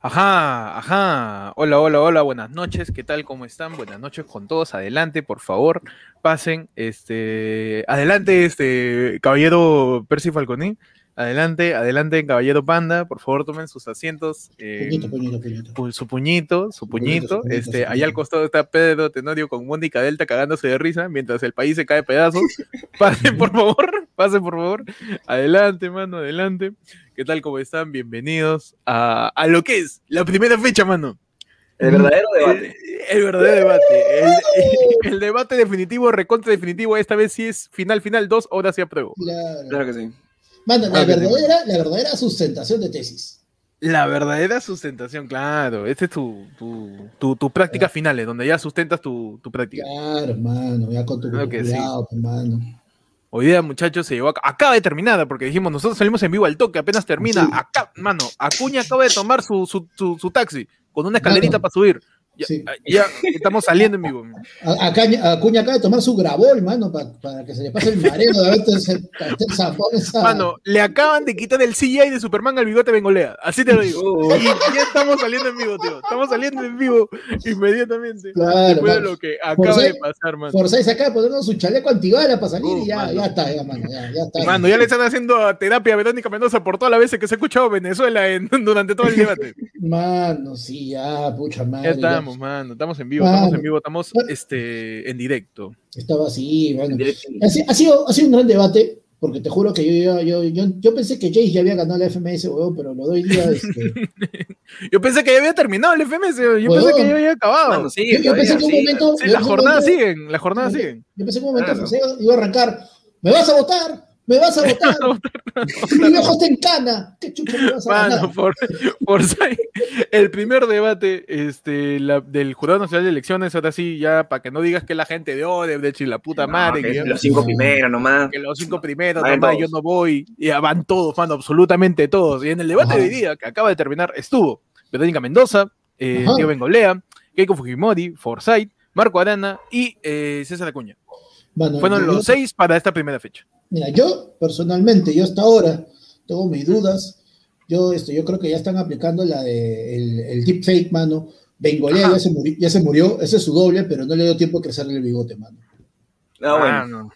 Ajá, ajá. Hola, hola, hola, buenas noches. ¿Qué tal? ¿Cómo están? Buenas noches con todos. Adelante, por favor. Pasen. Este. Adelante, este. Caballero Percy Falconi. Adelante, adelante, caballero Panda. Por favor, tomen sus asientos. Eh, Puñito, puñito, puñito. pu- su puñito, su Puñito, Este, allá al costado está Pedro Tenorio con Mónica Delta cagándose de risa mientras el país se cae pedazos. Pasen, por favor. Pasen, por favor. Adelante, mano, adelante. ¿Qué tal? ¿Cómo están? Bienvenidos a, a lo que es la primera fecha, mano. El verdadero debate. El, el verdadero debate. El, el debate definitivo, recontra definitivo. Esta vez sí es final, final, dos horas y apruebo. Claro. Claro que sí. Mano, la Claro sí. verdadera, la verdadera sustentación de tesis. La verdadera sustentación, claro. Esta es tu, tu, tu, tu práctica finales, donde ya sustentas tu, tu práctica. Claro, mano, ya con tu Claro que sí. cuidado, hermano. Hoy día, muchachos, se llevó a, acaba de terminar, porque dijimos, nosotros salimos en vivo al toque, apenas termina. Sí. Acá, mano, Acuña acaba de tomar su, su, su, su taxi con una escalerita para subir. Ya, Sí. ya estamos saliendo en vivo. A- Acaña- Acuña acaba de tomar su grabol, mano, pa- para que se le pase el mareo de haber ese zapón esa. Mano, le acaban de quitar el CGI de Superman al bigote Bengolea. Así te lo digo. Uh, Y ya estamos saliendo en vivo, tío. Estamos saliendo en vivo inmediatamente. Claro, Después de lo que acaba de pasar, mano. Forsyth se acaba de ponernos su chaleco antibala para salir Uh, y ya, mano. ya está, ya, mano, ya, ya está. Mano, ya le están haciendo terapia a Verónica Mendoza por todas las veces que se ha escuchado Venezuela en- durante todo el debate. Mano, sí, ya, pucha madre. Ya ya. Estamos, mano. Estamos en vivo, Mano. estamos en vivo, estamos este, en directo. Estaba así, bueno. Ha, si- ha sido, ha sido un gran debate, porque te juro que yo, yo, yo, yo, yo pensé que Jace ya había ganado la FMS, weón, pero lo doy día. Este, Yo pensé que ya había terminado el FMS, yo Huevón. pensé que ya había acabado. Mano, sí, yo, yo pensé que un momento. Sí, las jornadas momento- siguen, las jornadas siguen. Yo pensé que un momento Claro. Iba a arrancar. ¿Me vas a votar? ¿Me vas a votar? Mi viejo está en cana. ¿Qué chucha me vas a Mano, ganar? por, el primer debate este, la- del Jurado Nacional de Elecciones, ahora sí, ya para que no digas que la gente de Odebrecht y la puta No, madre, que que, los cinco primeros nomás. que los cinco primeros, nomás, todos. yo no voy, y ya van todos, mano, absolutamente todos. Y en el debate Ajá. de hoy día, que acaba de terminar, estuvo Verónica Mendoza, eh. Tío Bengolea, Keiko Fujimori, Forsyth, Marco Arana y eh, César Acuña. Mano, Fueron yo- los seis para esta primera fecha. Mira, yo personalmente, yo hasta ahora tengo mis dudas. Yo, esto, yo creo que ya están aplicando la de el, el deepfake, mano. Bengolea ya se, murió, ya se murió, ese es su doble, pero no le dio tiempo a crecerle el bigote, mano. Ah, bueno. Ah, no.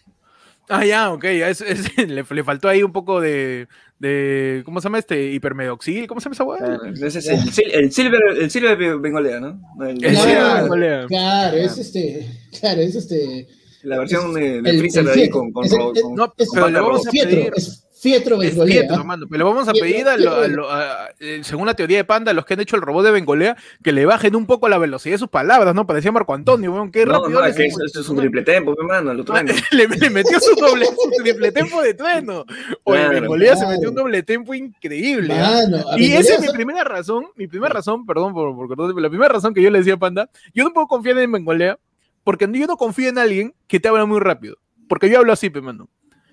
Ah, ya, ok. es- es- le, le faltó ahí un poco de, de. ¿Cómo se llama este? Hipermedoxil. ¿Cómo se llama esa hueá? Es el, sil- el silver, el silver bengolea, ¿no? El- El Claro. Silver Bengolea. Claro, es este, claro, es este. La versión de, de el- Freezer el ahí fietro. con, con, Es con- No, con pero le vamos a Fietro, pedir- es Fietro Es Bengolea. Pietro, mano, pero vamos a pedir a, lo- a lo- a- eh, según la teoría de Panda, a los que han hecho el robot de Bengolea, que le bajen un poco la velocidad de sus palabras, ¿no? Parecía Marco Antonio, weón, qué No, rápido. no, es que eso, eso es un triple tempo, mi mano, lo trueno. le, le metió su doble, su triple tempo de trueno. Oye, Claro, Bengolea se metió un doble tempo increíble. ¿ah? Mano, Y esa es mi primera razón, mi primera razón, perdón por, por cortarte, pero la primera razón que yo le decía a Panda, yo no puedo confiar en Bengolea, porque yo no confío en alguien que te habla muy rápido. Porque yo hablo así, pe, mano.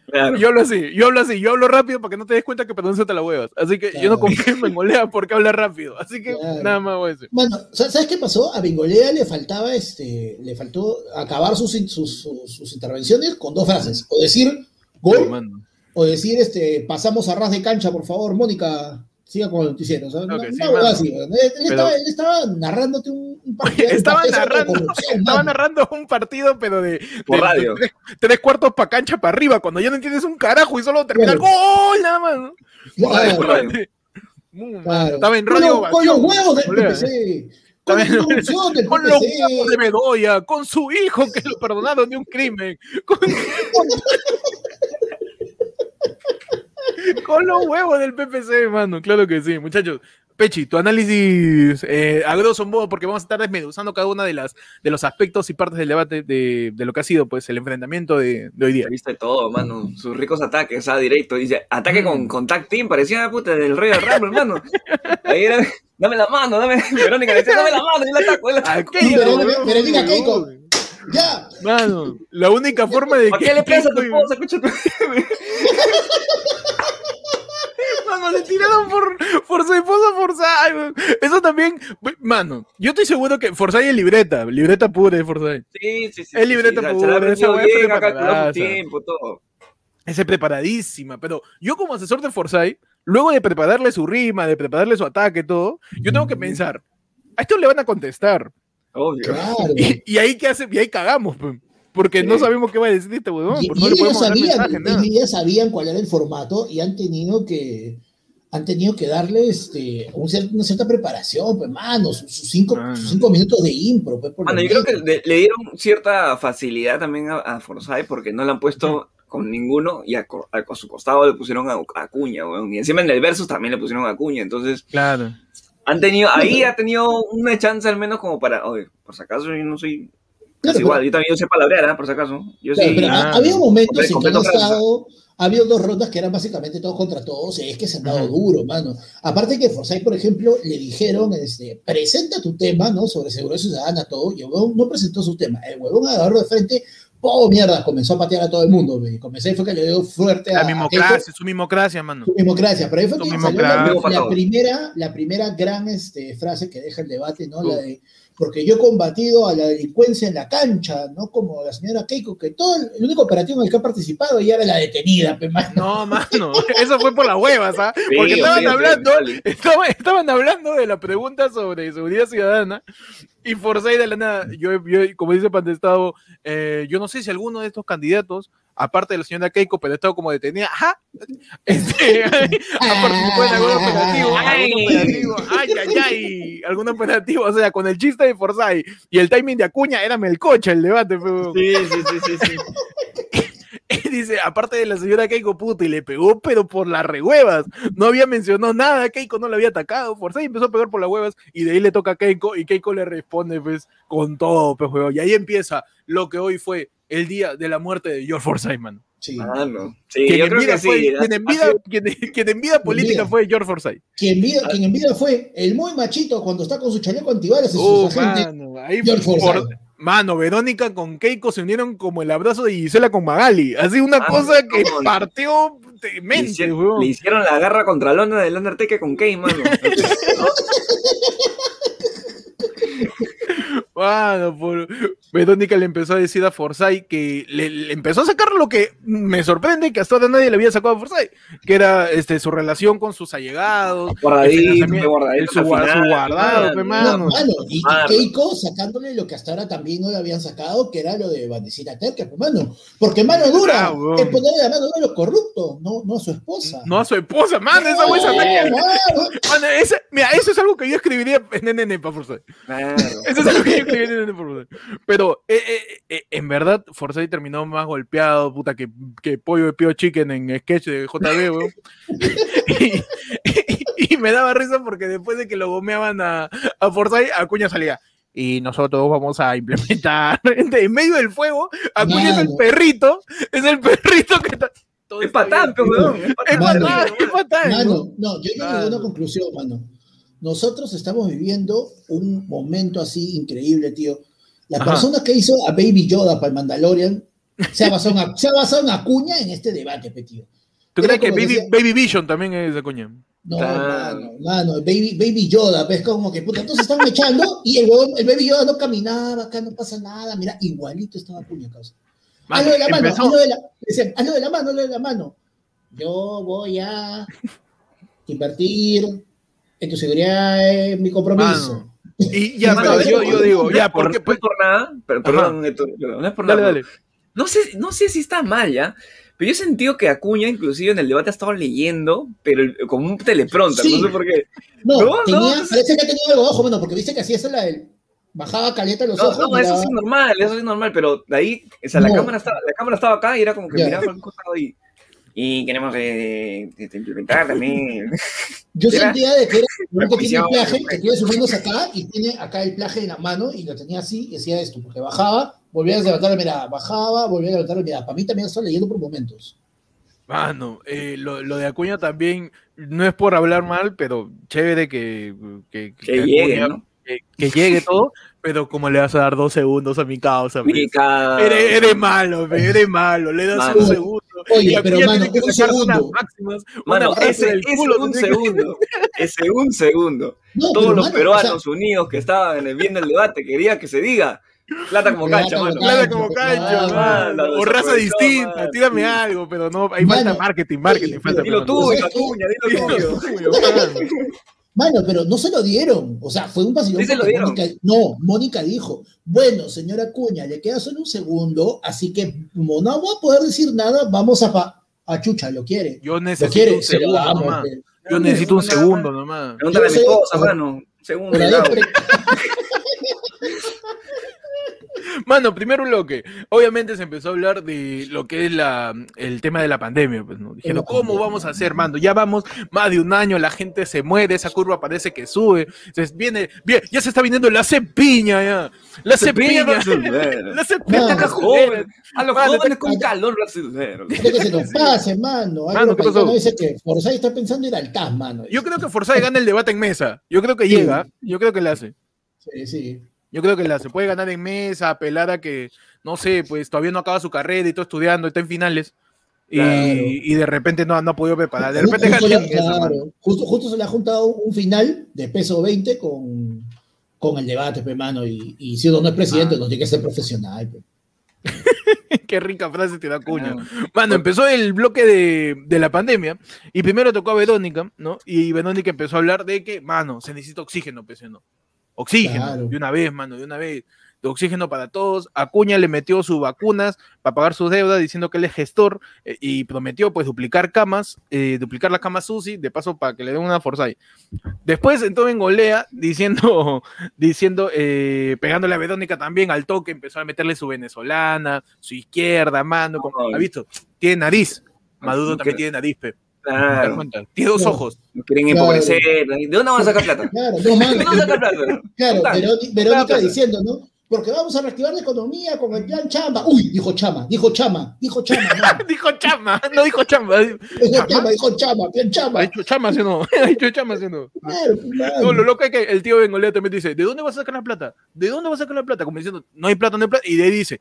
Claro. Yo hablo así, yo hablo así, yo hablo rápido para que no te des cuenta que perdón se te la huevas. Así que yo no confío en Bengolea porque habla rápido. Así que Claro. nada más voy a decir. ¿sa- ¿sabes qué pasó? A Bengolea le faltaba este, le faltó acabar sus, sus, sus- sus intervenciones con dos frases. O decir gol, o decir este, pasamos a ras de cancha, por favor, Mónica, siga con el noticiero. o sea, Claro una- que sí, una huevada mano. así, weón. él, Pero- estaba, él estaba narrándote un, un partido. Estaba narrando, estaba mano. narrando un partido, pero de, Por de- radio. de tres, tres cuartos para cancha para arriba, cuando ya no entiendes un carajo y solo termina el Claro. gol, nada más. Estaba en Con radio. los- Con los huevos del. PPC. Con del los huevos de Bedoya, con su hijo que lo perdonaron de un crimen, con, con los huevos del PPC, mano, claro que sí, muchachos. Pechi, tu análisis eh, a grosso modo, porque vamos a estar desmenuzando cada una de las de los aspectos y partes del debate de, de lo que ha sido pues el enfrentamiento de, de hoy día. Viste todo, mano. Sus ricos ataques, ah, directo. Dice, ataque con, con tag team, parecía puta del rey del Rumble, hermano. Ahí era, dame la mano, dame. Verónica le decía, dame la mano, yo la ataco, yo la ataco. Aquello, Verónica- Keiko. Ya, Mano, la única forma de ¿Para que qué le a tu esposa? Escucha tu- Mano, le tiraron por, por su esposa Forsyth. Eso también, mano, yo estoy seguro que Forsyth es libreta, libreta pura de Forsyth. Sí, sí, sí. Es sí, libreta sí, se- pura, la esa bien, tiempo, todo. Ese preparadísima, pero yo como asesor de Forsyth, luego de prepararle su rima, de prepararle su ataque, todo, yo tengo que pensar, a esto le van a contestar. Obvio. Y, ahí qué hace, y ahí cagamos, porque no sabemos qué va a decir este huevón. Y, no ellos, sabían, ellos sabían cuál era el formato y han tenido que han tenido que darle este, una cierta preparación, pues, mano, sus, cinco, ah. cinco, minutos de impro. Pues, yo creo que le, dieron cierta facilidad también a, a porque no le han puesto con ninguno y a, su costado le pusieron a, Acuña, y encima en el versus también le pusieron a Acuña, entonces... Claro. Han tenido, ahí ha tenido una chance al menos como para, oye, por si acaso yo no soy igual, yo también sé palabrear, ¿eh? por si acaso. Yo sí, pero ha, habido momentos en que han estado, ha habido dos rondas que eran básicamente todos contra todos, y es que se han dado duro, mano. Aparte que Forsyth, por ejemplo, le dijeron, este, presenta tu tema, ¿no? Sobre seguridad ciudadana, todo, y el huevón no presentó su tema. El huevón agarró de frente, ¡oh, mierda! Comenzó a patear a todo el mundo, güey. Comencé fue que le dio fuerte a... La mimocracia, su mimocracia, mano. Su mimocracia, pero ahí fue que salió la, primera, la primera gran este, frase que deja el debate, ¿no? La de porque yo he combatido a la delincuencia en la cancha, no como la señora Keiko, que todo el, único operativo en el que ha participado ya era la detenida, No, mano, eso fue por la hueva, ¿sabes? Porque estaban hablando, estaban, hablando de la pregunta sobre seguridad ciudadana y Forsyth de la nada, yo, yo como dice Pantestado, eh, yo no sé si alguno de estos candidatos aparte de la señora Keiko, pero estado como detenida, ajá, este, ha participado en algún operativo, algún operativo, ay, ay, ay, algún operativo, o sea, con el chiste de Forsyth y el timing de Acuña era Melcocha el debate. Sí, sí, sí, sí, sí. dice, aparte de la señora Keiko, puta, y le pegó, pero por las rehuevas. No había mencionado nada, Keiko no le había atacado. Forsyth empezó a pegar por las huevas y de ahí le toca a Keiko y Keiko le responde, pues, con todo, pues, Y ahí empieza lo que hoy fue el día de la muerte de George Forsyth, man. Sí. Ah, no. Sí, quien, en vida, fue, quien, en vida, quien, en vida política fue George Forsyth. Quien en, vida, quien en vida fue el muy machito cuando está con su chaleco antibalas y uh, sus mano, ahí George Forsyth. Mano, Verónica con Keiko se unieron como el abrazo de Gisela con Magali. Así una ah, cosa que partió de mente, le hicieron, le hicieron la garra contra Lona del Undertaker con Kay, mano. Bueno, por... Verónica le empezó a decir a Forsyth que le, empezó a sacar lo que me sorprende que hasta ahora nadie le había sacado a Forsyth, que era este, su relación con sus allegados, guardadito, su, guardado, mano. y, Keiko sacándole lo que hasta ahora también no le habían sacado, que era lo de Bandecita Terca, hermano. Porque mano dura ah, es ponerle la mano dura a los corruptos, no, no a su esposa. No a su esposa, mano, esa buena Mira, eso es algo que yo escribiría en NN para Forsyth. Eso es algo que yo pero eh, eh, eh, en verdad, Forsyth terminó más golpeado, puta, que, que pollo de Pio Chicken en sketch de JB, y, me daba risa porque después de que lo gomeaban a, a Forsyth, Acuña salía y nosotros vamos a implementar en medio del fuego. Acuña es el perrito, es el perrito que está. es patán, Es patán, es patán. no, yo llego a una conclusión, mano. Nosotros estamos viviendo un momento así increíble, tío. La persona que hizo a Baby Yoda para el Mandalorian se ha basado en, se ha basado en Acuña en este debate, tío. ¿Tú crees que Baby, Vision también es de Acuña? No, mano, mano, Baby, Baby Yoda, ves como que puta, entonces están echando y el, el Baby Yoda no caminaba, acá no pasa nada, mira, igualito estaba Acuña, causa. Hazlo de la mano, hazlo de la, hazlo de la mano, hazlo de la mano. Yo voy a invertir en tu seguridad es mi compromiso. y ya, pero yo, yo, digo, ya, porque no es por nada, pero, perdón, no es por nada. Dale, dale. No sé, no sé si está mal ya, pero yo he sentido que Acuña, inclusive en el debate, ha estado leyendo, pero como un teleprompter, no sé por qué. No, no, tenía, parece que ha tenido algo ojo, bueno, porque viste que así es la del. Bajaba caleta los ojos. No, eso sí es normal, eso sí es normal, pero de ahí, o sea, la, cámara estaba, la cámara estaba acá y era como que miraba por un costado y y queremos eh, implementar también. Yo sentía de que era el que tiene el plaje, que tiene sus manos acá y tiene acá el plaje en la mano y lo tenía así y decía esto, porque bajaba, volvía a levantar la mirada, bajaba, volvía a levantar la mirada. Para mí también estaba leyendo por momentos. Mano, eh, lo, lo, de Acuña también no es por hablar mal, pero chévere que, que, que, llegue, ¿no? que, llegue todo, pero como le vas a dar dos segundos a mi causa. Mi causa. Eres, eres, malo, eres malo, le das un segundo. Oye, pero mano, un segundo. Máximas, mano, ese, ese un segundo, ese un segundo. Todos los peruanos unidos que estaban viendo el debate quería que se diga Plata como cancha, mano. Plata como cancha, O raza distinta, tírame algo, pero no, hay falta marketing, marketing, falta. Dilo tú, dilo tuyo. Mano, pero no se lo dieron. O sea, fue un vacilón. Sí se lo dieron. no, Mónica dijo, bueno, señora Cuña, le queda solo un segundo, así que como no voy a poder decir nada, vamos a... A Chucha, ¿lo quiere? Yo necesito un segundo nomás. Yo necesito un segundo nomás. Pregúntale a mi esposa, mano. Segundo. Mano, primero bloque. Obviamente se empezó a hablar de lo que es la, el tema de la pandemia. Pues, ¿no? Dijeron, ¿cómo vamos a hacer, mano? Ya vamos más de un año, la gente se muere, esa curva parece que sube. Entonces viene, bien, ya se está viniendo la cepiña, ya. La cepiña. la cepiña joven. A los jóvenes con calor brasileño. que se nos pase, mano. Mano, ¿qué pasó? dice que Forsyth está pensando ir al TAS, mano. Yo creo que Forsyth gana el debate en mesa. Yo creo que llega. Yo creo que le hace. Sí, sí. Yo creo que la, se puede ganar en mesa, apelar a que, no sé, pues todavía no acaba su carrera y todo estudiando, está en finales. Y, de repente no, no ha podido preparar. De repente justo, justo, se le ha juntado un final de peso 20 con, con el debate, hermano. Y, y si uno no es presidente, ah. no tiene que ser profesional. Qué rica frase te da cuño. Mano, empezó el bloque de, de, la pandemia y primero tocó a Verónica, ¿no? Y Verónica empezó a hablar de que, mano, se necesita oxígeno, pues, ¿no? Oxígeno, de una vez, mano, de una vez. De oxígeno para todos. Acuña le metió sus vacunas para pagar sus deudas, diciendo que él es gestor eh, y prometió pues duplicar camas, eh, duplicar las camas UCI, de paso para que le den una forza ahí. Después entró en golea diciendo, diciendo, eh, pegándole a Verónica también al toque, empezó a meterle su venezolana, su izquierda, mano, como, ¿ha visto? Tiene nariz. Maduro también tiene nariz, pe. Claro. Tiene dos ojos. Quieren empobrecer. ¿De dónde van a sacar plata? Claro, no, ¿De dónde van a sacar plata? Claro, Verónica diciendo, ¿no? Porque vamos a reactivar la economía con el plan Chama. Uy, dijo Chama, dijo Chama, dijo Chama. dijo Chama, no dijo Chama. Dijo Chama, dijo Chama, plan Chama. Ha dicho Chama, ¿sí no? Ha dicho Chama, ¿sí no? Claro, claro. No, lo loco es que el tío Bengolea también dice, ¿de dónde vas a sacar la plata? ¿De dónde vas a sacar la plata? Como diciendo, no hay plata, no hay plata. Y de ahí dice,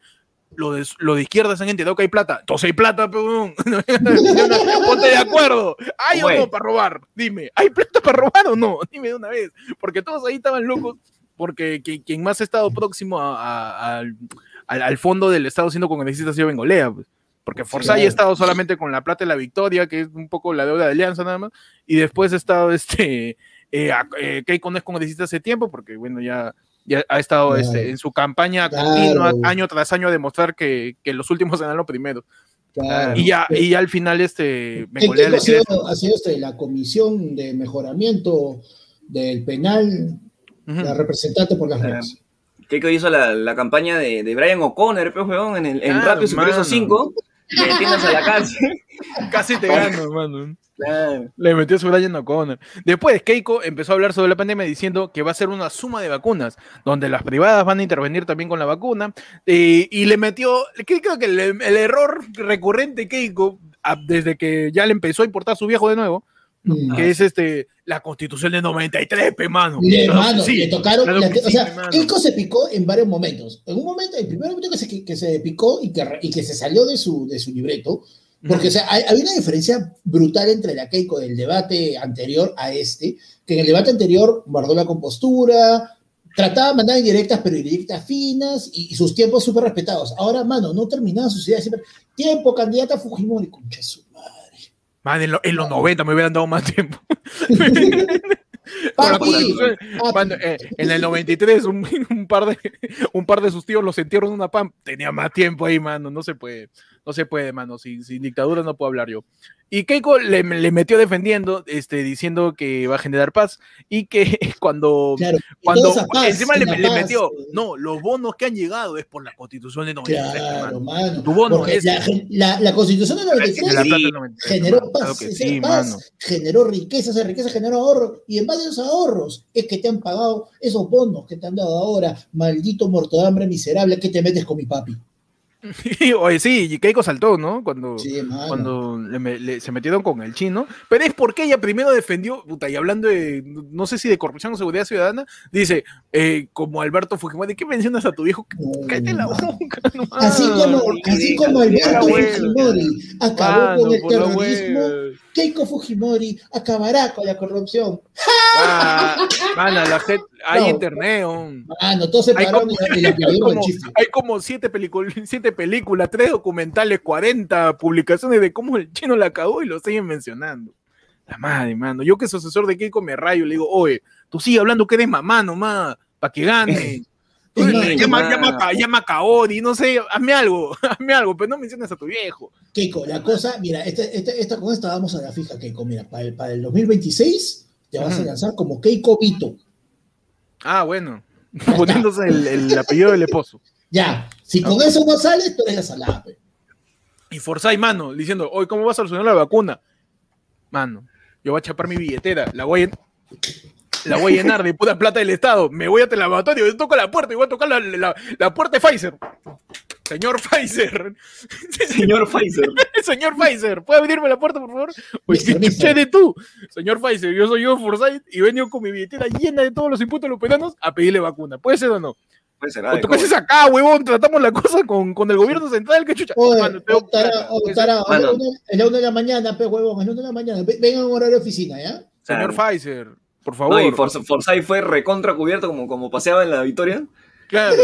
lo de, lo de izquierda se han enterado que hay plata. Entonces hay plata, pero Ponte de acuerdo. ¿Hay o no para robar? Dime, ¿hay plata para robar o no? Dime de una vez. Porque todos ahí estaban locos. Porque quien más ha estado próximo al, fondo del Estado siendo congresista ha sido Bengolea. Pues. Porque Forzay ha estado solamente con la plata y la victoria, que es un poco la deuda de alianza nada más. Y después ha estado este. Eh, eh, Keiko no es congresista hace tiempo, porque bueno, ya ya ha estado este, en su campaña continua, año tras año, a demostrar que, que los últimos eran los primeros. Y, ya, y ya al final, este. Me ha sido, ha sido este, la comisión de mejoramiento del penal, la representante por las redes. que hizo la, la, campaña de, de Brian O'Connor, pues, en, el, en Rápido Superior 5, metiéndose a la cárcel. Casi te gano, hermano. Le metió su Brian O'Connor. Después, Keiko empezó a hablar sobre la pandemia diciendo que va a ser una suma de vacunas, donde las privadas van a intervenir también con la vacuna. Eh, y le metió, creo que el, error recurrente Keiko, desde que ya le empezó a importar su viejo de nuevo, mm. que es este la constitución de 93, pe mano. sí, le tocaron. o sea, Keiko se picó en varios momentos. En un momento, el primer momento que se, que se picó y que, y que se salió de su, de su libreto porque, o sea, hay, una diferencia brutal entre la Keiko del debate anterior a este, que en el debate anterior guardó la compostura, trataba de mandar indirectas, pero indirectas finas y, sus tiempos súper respetados. Ahora, mano, no terminaba sus ideas siempre. Tiempo, candidata Fujimori, concha su madre. Man, en, los 90 me hubieran dado más tiempo. Eh, en el 93 un, un, par de, un par de sus tíos los entierran en una PAM. Tenía más tiempo ahí, mano. No se puede. No se puede, mano. Sin, sin dictadura no puedo hablar yo. Y Keiko le, le, metió defendiendo, este, diciendo que va a generar paz y que cuando, cuando encima le, metió, eh. no, los bonos que han llegado es por la constitución de 93. Claro, mano. Tu bono es, la, la, constitución de 93 generó paz, paz generó riqueza, esa riqueza generó ahorro y en base a esos ahorros es que te han pagado esos bonos que te han dado ahora, maldito muerto de hambre miserable que te metes con mi papi. Oye, sí, Keiko saltó, ¿no? Cuando, cuando se metieron con el chino. Pero es porque ella primero defendió, puta, y hablando de, no sé si de corrupción o seguridad ciudadana, dice, eh, como Alberto Fujimori, ¿qué mencionas a tu viejo? Cállate la boca. así como, así como Alberto Fujimori acabó con el terrorismo, Keiko Fujimori acabará con la corrupción. Ah, la gente hay internet. Mano, todos se hay como, hay como siete, siete películas, tres documentales, 40 publicaciones de cómo el chino la cagó y lo siguen mencionando. La madre, mano. Yo que soy asesor de Keiko me rayo, le digo, oye, tú sigue hablando que eres mamá nomás, para que gane. llama, llama, llama a Kaori, no sé, hazme algo, hazme algo, pero no menciones a tu viejo. Keiko, la cosa, mira, esta, esta, esta cosa vamos a la fija, Keiko, mira, para el, para el 2026 te vas a lanzar como Keiko Vito. Ah, bueno, poniéndose el, el, apellido del esposo. Ya, si con eso no sales, tú eres la salada. Y Forzai, mano, diciendo, hoy, ¿cómo vas a solucionar la vacuna? Mano, yo voy a chapar mi billetera, la voy a la voy a llenar de puta plata del Estado. Me voy a el laboratorio, yo toco la puerta y voy a tocar la, la, la puerta de Pfizer. Señor Pfizer. Señor Pfizer. Señor Pfizer, ¿puede abrirme la puerta, por favor? Pues ¿qué de tú? Señor Pfizer, yo soy yo Forsyth y vengo con mi billetera llena de todos los impuestos de los peruanos a pedirle vacuna. ¿Puede ser o no? Puede ser. O tú haces acá, huevón, tratamos la cosa con, con el gobierno central, que chucha. Oye, mano, tengo, tará, oh, tará, a la una de la mañana, pe, huevón, a la una de la mañana. Vengan a un horario de oficina, ¿ya? Señor Pfizer. Por favor. No, y Forsyth fue recontra cubierto como, como paseaba en la victoria. Claro.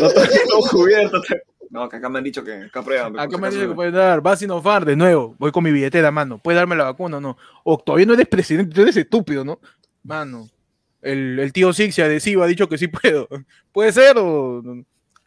todo cubierto. No, que acá me han dicho que acá prueban. Acá me han dicho que pueden dar. Vas a de nuevo. Voy con mi billetera, mano. ¿Puedes darme la vacuna o no? O todavía no eres presidente, tú eres estúpido, ¿no? Mano. El, el tío Sixia adhesivo ha dicho que sí puedo. ¿Puede ser o.?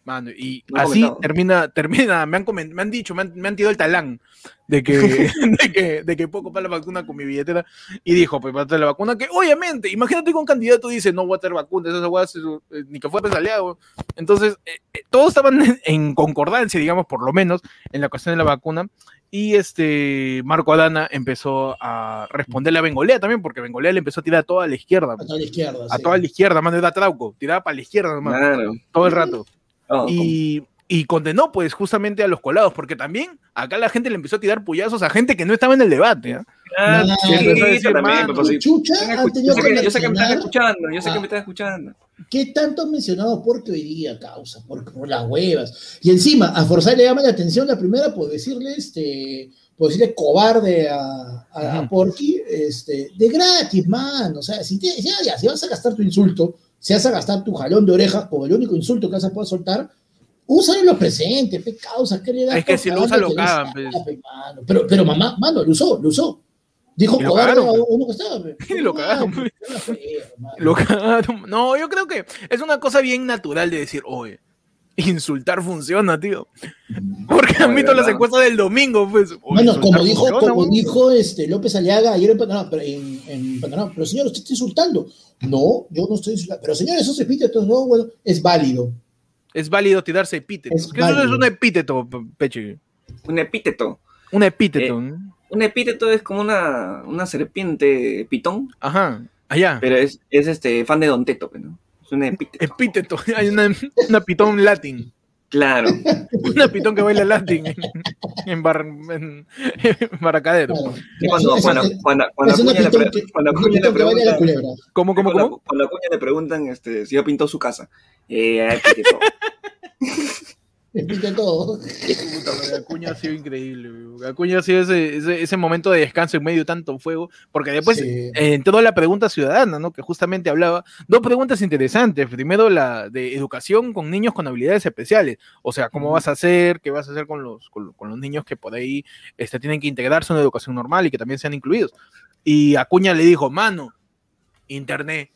Mano, y así termina, termina, me han, me han dicho, me han, me han tirado el talán de que, de que, de que puedo comprar la vacuna con mi billetera y dijo, pues para la vacuna, que obviamente, imagínate que un candidato dice, no voy a tener vacuna, eso eh, ni que fue aliado. Entonces, eh, eh, todos estaban en, concordancia, digamos, por lo menos, en la cuestión de la vacuna. Y este Marco Adana empezó a responderle a Bengolea también, porque Bengolea le empezó a tirar a toda la izquierda. A toda la izquierda. A toda la izquierda, mano, era Trauco, tiraba para la izquierda nomás. Todo el rato. Oh, y, y, condenó pues justamente a los colados, porque también acá la gente le empezó a tirar puyazos a gente que no estaba en el debate. ¿eh? Ah, sí, también, Chucha, yo, sé que, yo sé que me están escuchando, yo sé que me están escuchando. ¿Qué tanto han mencionado porque hoy día causa? Por, por las huevas. Y encima, a Forzay le llama la atención la primera por decirle, este, por decirle cobarde a, a, Porky, este, de gratis, man. O sea, si, te, ya, si vas a gastar tu insulto, si vas a gastar tu jalón de orejas como el único insulto que vas a poder soltar, úsalo en los presentes, pe causa, ¿qué le da? Es que si lo usa lo cagan, pues. Pero, pero mamá, mano, lo usó, lo usó. Dijo cobarde a uno que estaba. Y lo cagaron. Lo cagaron. No, yo creo que es una cosa bien natural de decir, oye, insultar funciona, tío. Porque han visto las encuestas del domingo, pues. Bueno, como dijo, como dijo este López Aliaga ayer en Panamá, pero, en, en Panamá, pero señor, usted está insultando. No, yo no estoy insultando. Pero señor, eso se epítetos, no, bueno, es válido. Es válido tirarse epítetos. ¿Qué es un epíteto, Peche? Un epíteto. Un epíteto. Eh, un epíteto es como una, una serpiente pitón. Ajá, allá. Pero es, es este fan de Don Teto, ¿no? Es un epíteto. Epíteto, hay una, una pitón latín. Claro. Una pitón que baila latín en, en, bar, en, Baracadero. Cuando, cuando, cuando, cuando, Acuña le, pre, cuando Acuña le preguntan. ¿Cómo, cómo, cómo? Cuando Acuña le preguntan este, si ha pintado su casa. Eh, Explica todo. Acuña ha sido increíble. Acuña ha sido ese, ese, momento de descanso en medio de tanto fuego, porque después eh, entró la pregunta ciudadana, ¿no? Que justamente hablaba, dos preguntas interesantes. Primero la de educación con niños con habilidades especiales, o sea, ¿cómo vas a hacer? ¿Qué vas a hacer con los, con, los niños que por ahí este, tienen que integrarse en una educación normal y que también sean incluidos? Y Acuña le dijo, mano, internet.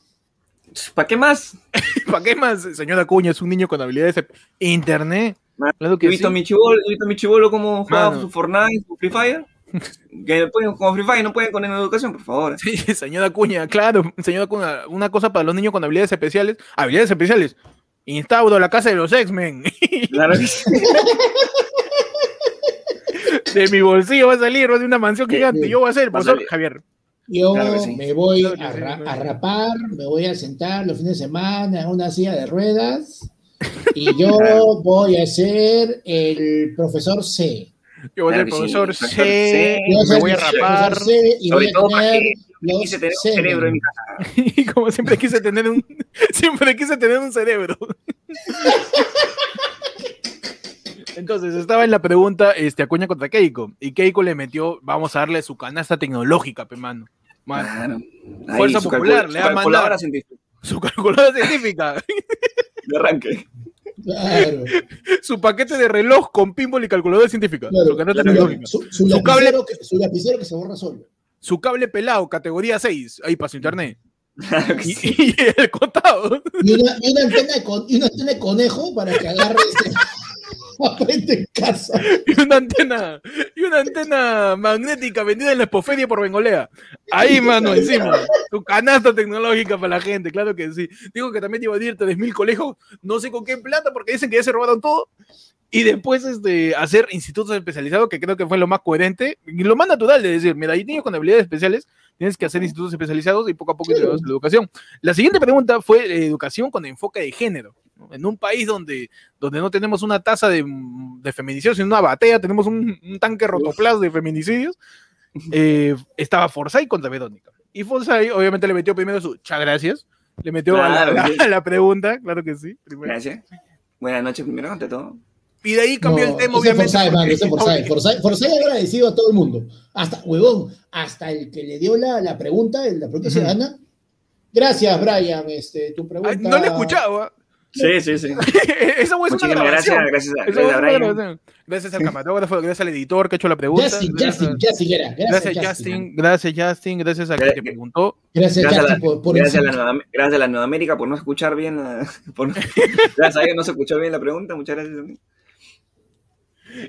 ¿Para qué más? ¿Para qué más, señor Acuña? Es un niño con habilidades. Internet. Claro que he visto, sí. mi chivolo, he visto a mi chivolo cómo juega su Fortnite, su Free Fire. que pueden, como Free Fire no pueden con la educación, por favor. Sí, señora Acuña, claro, señora Acuña, una cosa para los niños con habilidades especiales. Habilidades especiales. Instauro la casa de los X-Men. Claro De mi bolsillo va a salir, va a ser una mansión gigante. Yo voy a ser el profesor Javier. Yo me voy a, a, rapar, me voy a sentar los fines de semana en una silla de ruedas y yo voy a ser el profesor C. Yo voy a ser el profesor C, me voy a rapar. y voy a tener quise tener un cerebro en mi casa. Y como siempre quise tener un, siempre quise tener un cerebro. Entonces estaba en la pregunta este, Acuña contra Keiko. Y Keiko le metió, vamos a darle su canasta tecnológica, pe mano. Fuerza Popular, le ha mandado Su calculadora científica. De arranque. Claro. su paquete de reloj con pinball y calculadora científica. Claro, su, canasta claro. Su, su Su cable- lapicero que, su lapicero que se borra solo. Su cable pelado, categoría 6, ahí para su internet. Claro que Y, sí. y el contado. Y una, y una antena de con- y una antena de conejo para que agarre este. aprende en casa. Y una antena, y una antena magnética vendida en la expoferia por Bengolea. Ahí, mano, encima. Tu canasta tecnológica para la gente, claro que sí. Digo que también iba a ir a 3.000 colegios, no sé con qué plata, porque dicen que ya se robaron todo. Y después este, hacer institutos especializados, que creo que fue lo más coherente y lo más natural de decir, mira, hay niños con habilidades especiales, tienes que hacer institutos especializados y poco a poco te vas a la educación. La siguiente pregunta fue eh, educación con enfoque de género. ¿no? En un país donde, donde no tenemos una tasa de, de feminicidios, sino una batea, tenemos un, un tanque rotoplas de feminicidios, eh, estaba Forsyth contra Verónica. Y Forsyth obviamente le metió primero su cha gracias, le metió a, la, Claro, la- sí. a la pregunta, claro que sí. primero. Gracias. Buenas noches primero, ante todo. Y de ahí cambió el tema, obviamente. Forsyth, mano, porque- ese Forsyth. Forsyth, Forsyth agradecido a todo el mundo. Hasta, huevón, hasta el que le dio la, la pregunta, la pregunta Ujú. ciudadana. Gracias, Brian. Este, tu pregunta. Ay, no le he escuchado. ¿ah? Sí, sí, sí. Esa fue una grabación. gracias, gracias a, gracias a una Brian. grabación. Gracias al camarógrafo, gracias al editor que ha hecho la pregunta. Justin, gracias, Justin, Justin, era. Gracias, gracias, Justin. Justin, gracias Justin, gracias a quien te preguntó. Gracias, Gracias a Justin, la- por, por Gracias a, la gracias a la Nueva América por no escuchar bien la, por no- gracias a ellos no se escuchó bien la pregunta, muchas gracias a mí.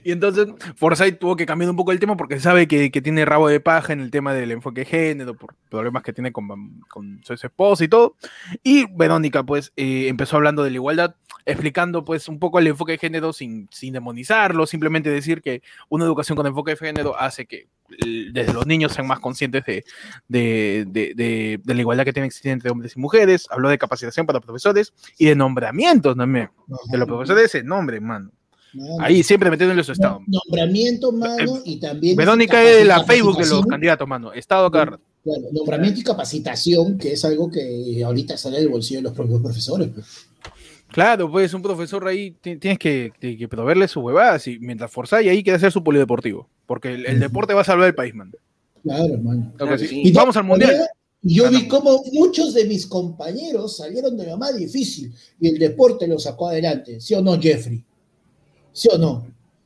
Y entonces Forsyth tuvo que cambiar un poco el tema porque sabe que, que tiene rabo de paja en el tema del enfoque de género, por problemas que tiene con, con su esposa y todo. Y Verónica, pues, eh, empezó hablando de la igualdad, explicando, pues, un poco el enfoque de género sin, sin demonizarlo, simplemente decir que una educación con enfoque de género hace que eh, desde los niños sean más conscientes de, de, de- de- la igualdad que tiene existir entre hombres y mujeres. Habló de capacitación para profesores y de nombramientos también. De los profesores se nombren, mano. Mano. Ahí siempre metiéndole su estado. Nombramiento, mano, y también. Verónica es la Facebook de los candidatos, mano. Estado rato. Claro, nombramiento y capacitación, que es algo que ahorita sale del bolsillo de los propios profesores. pues. Claro, pues un profesor ahí ti- tienes que, que- que proveerle sus huevadas y mientras Forsyth ahí quiere hacer su polideportivo. Porque el, deporte va a salvar el país, man. Claro, hermano. Claro sí. Y vamos al mundial. Y yo vi Ganamos. cómo muchos de mis compañeros salieron de lo más difícil y el deporte lo sacó adelante. ¿Sí o no, Jeffrey? ¿Sí o no?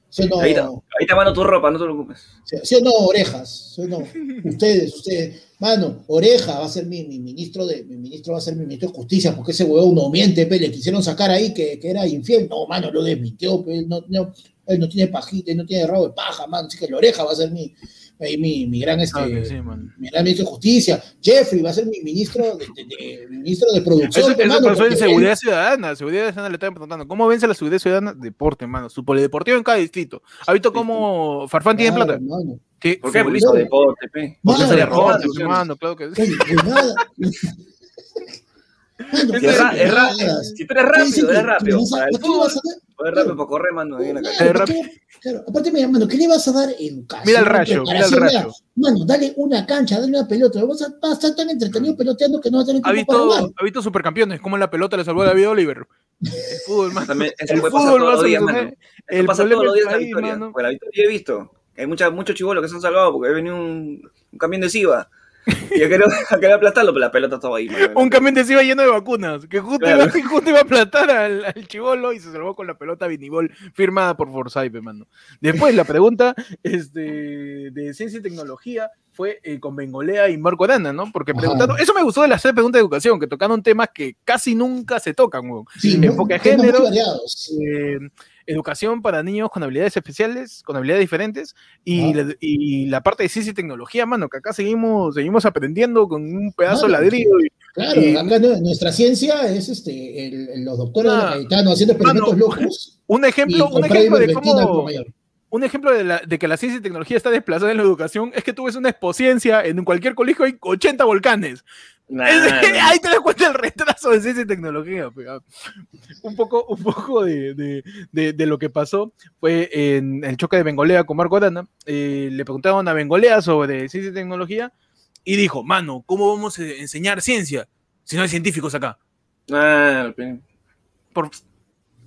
¿Sí o no? Ahí está, mando tu ropa, no te preocupes. ¿Sí, sí o no, orejas? ¿Sí o no? Ustedes, ustedes. Mano, oreja va a ser mi, mi ministro de, mi ministro va a ser mi ministro de justicia, porque ese huevón no miente, pe, le quisieron sacar ahí que, que era infiel. No, mano, lo desmintió, pe, no, no, él no tiene pajita, él no tiene rabo de paja, mano. Así que la oreja va a ser mi, ahí mi, mi gran este. Claro que sí, mi gran ministro de justicia. Jeffrey va a ser mi ministro de, de- de- mi ministro de Eso, producción. eso mano, pasó en seguridad ciudadana. Seguridad ciudadana le estaban preguntando, ¿cómo vence la seguridad ciudadana? Deporte, mano. Su polideportivo en cada distrito. ¿Ha visto cómo Farfán él- tiene Claro, plata? mano. ¿Qué? ¿Por qué? Porque deporte, pe. Porque Mano, se le mano, roba, mano, hermano, claro que sí. Pues nada. si tú eres ¿Qué dicen rápido, eres rápido. Para rápido para correr, mano. aparte, mira, mano, ¿qué le vas a dar educación? Mira el rayo, mira el rayo. Mano, dale una cancha, dale una pelota. Vas a, vas a estar tan entretenido peloteando que no vas a tener ¿Ha tiempo para visto, jugar. ha visto supercampeones? ¿Cómo la pelota le salvó la vida a Oliver? El fútbol, mano. También, eso El puede pasar fútbol todos va a los días, mano. El pasa todos los días la victoria. Pues la victoria he visto. Hay muchos chivolos que se han salvado porque ha venido un, un camión de SIVA. Y yo quería, quería aplastarlo, pero la pelota estaba ahí. Un camión de iba lleno de vacunas, que justo, Claro. iba, que justo iba a aplastar al, al chivolo y se salvó con la pelota vinibol firmada por Forsyth, mano. Después la pregunta este, de ciencia y tecnología fue eh, con Bengolea y Marco Arana, ¿no? Porque Ajá. preguntaron, eso me gustó de las tres preguntas de educación, que tocaron temas que casi nunca se tocan, weón. Sí, enfoque muy género, eh, educación para niños con habilidades especiales, con habilidades diferentes, y, Ah. la, y la parte de ciencia y tecnología, mano, que acá seguimos, seguimos aprendiendo con un pedazo de ladrillo. y- Claro, y- acá nu- nuestra ciencia es este, el- los doctores Ah, Cayetano haciendo experimentos mano, locos. un ejemplo, un ejemplo de cómo, un ejemplo de, la- de que la ciencia y tecnología está desplazada en la educación es que tú ves una expociencia en cualquier colegio hay 80 volcanes. Nah, ahí te das cuenta del retraso de ciencia y tecnología. ah. Un poco, un poco de, de- de- de lo que pasó fue en el choque de Bengolea con Marco Arana. eh, le preguntaron a Bengolea sobre ciencia y tecnología y dijo, mano, ¿cómo vamos a enseñar ciencia si no hay científicos acá? Pe. Por...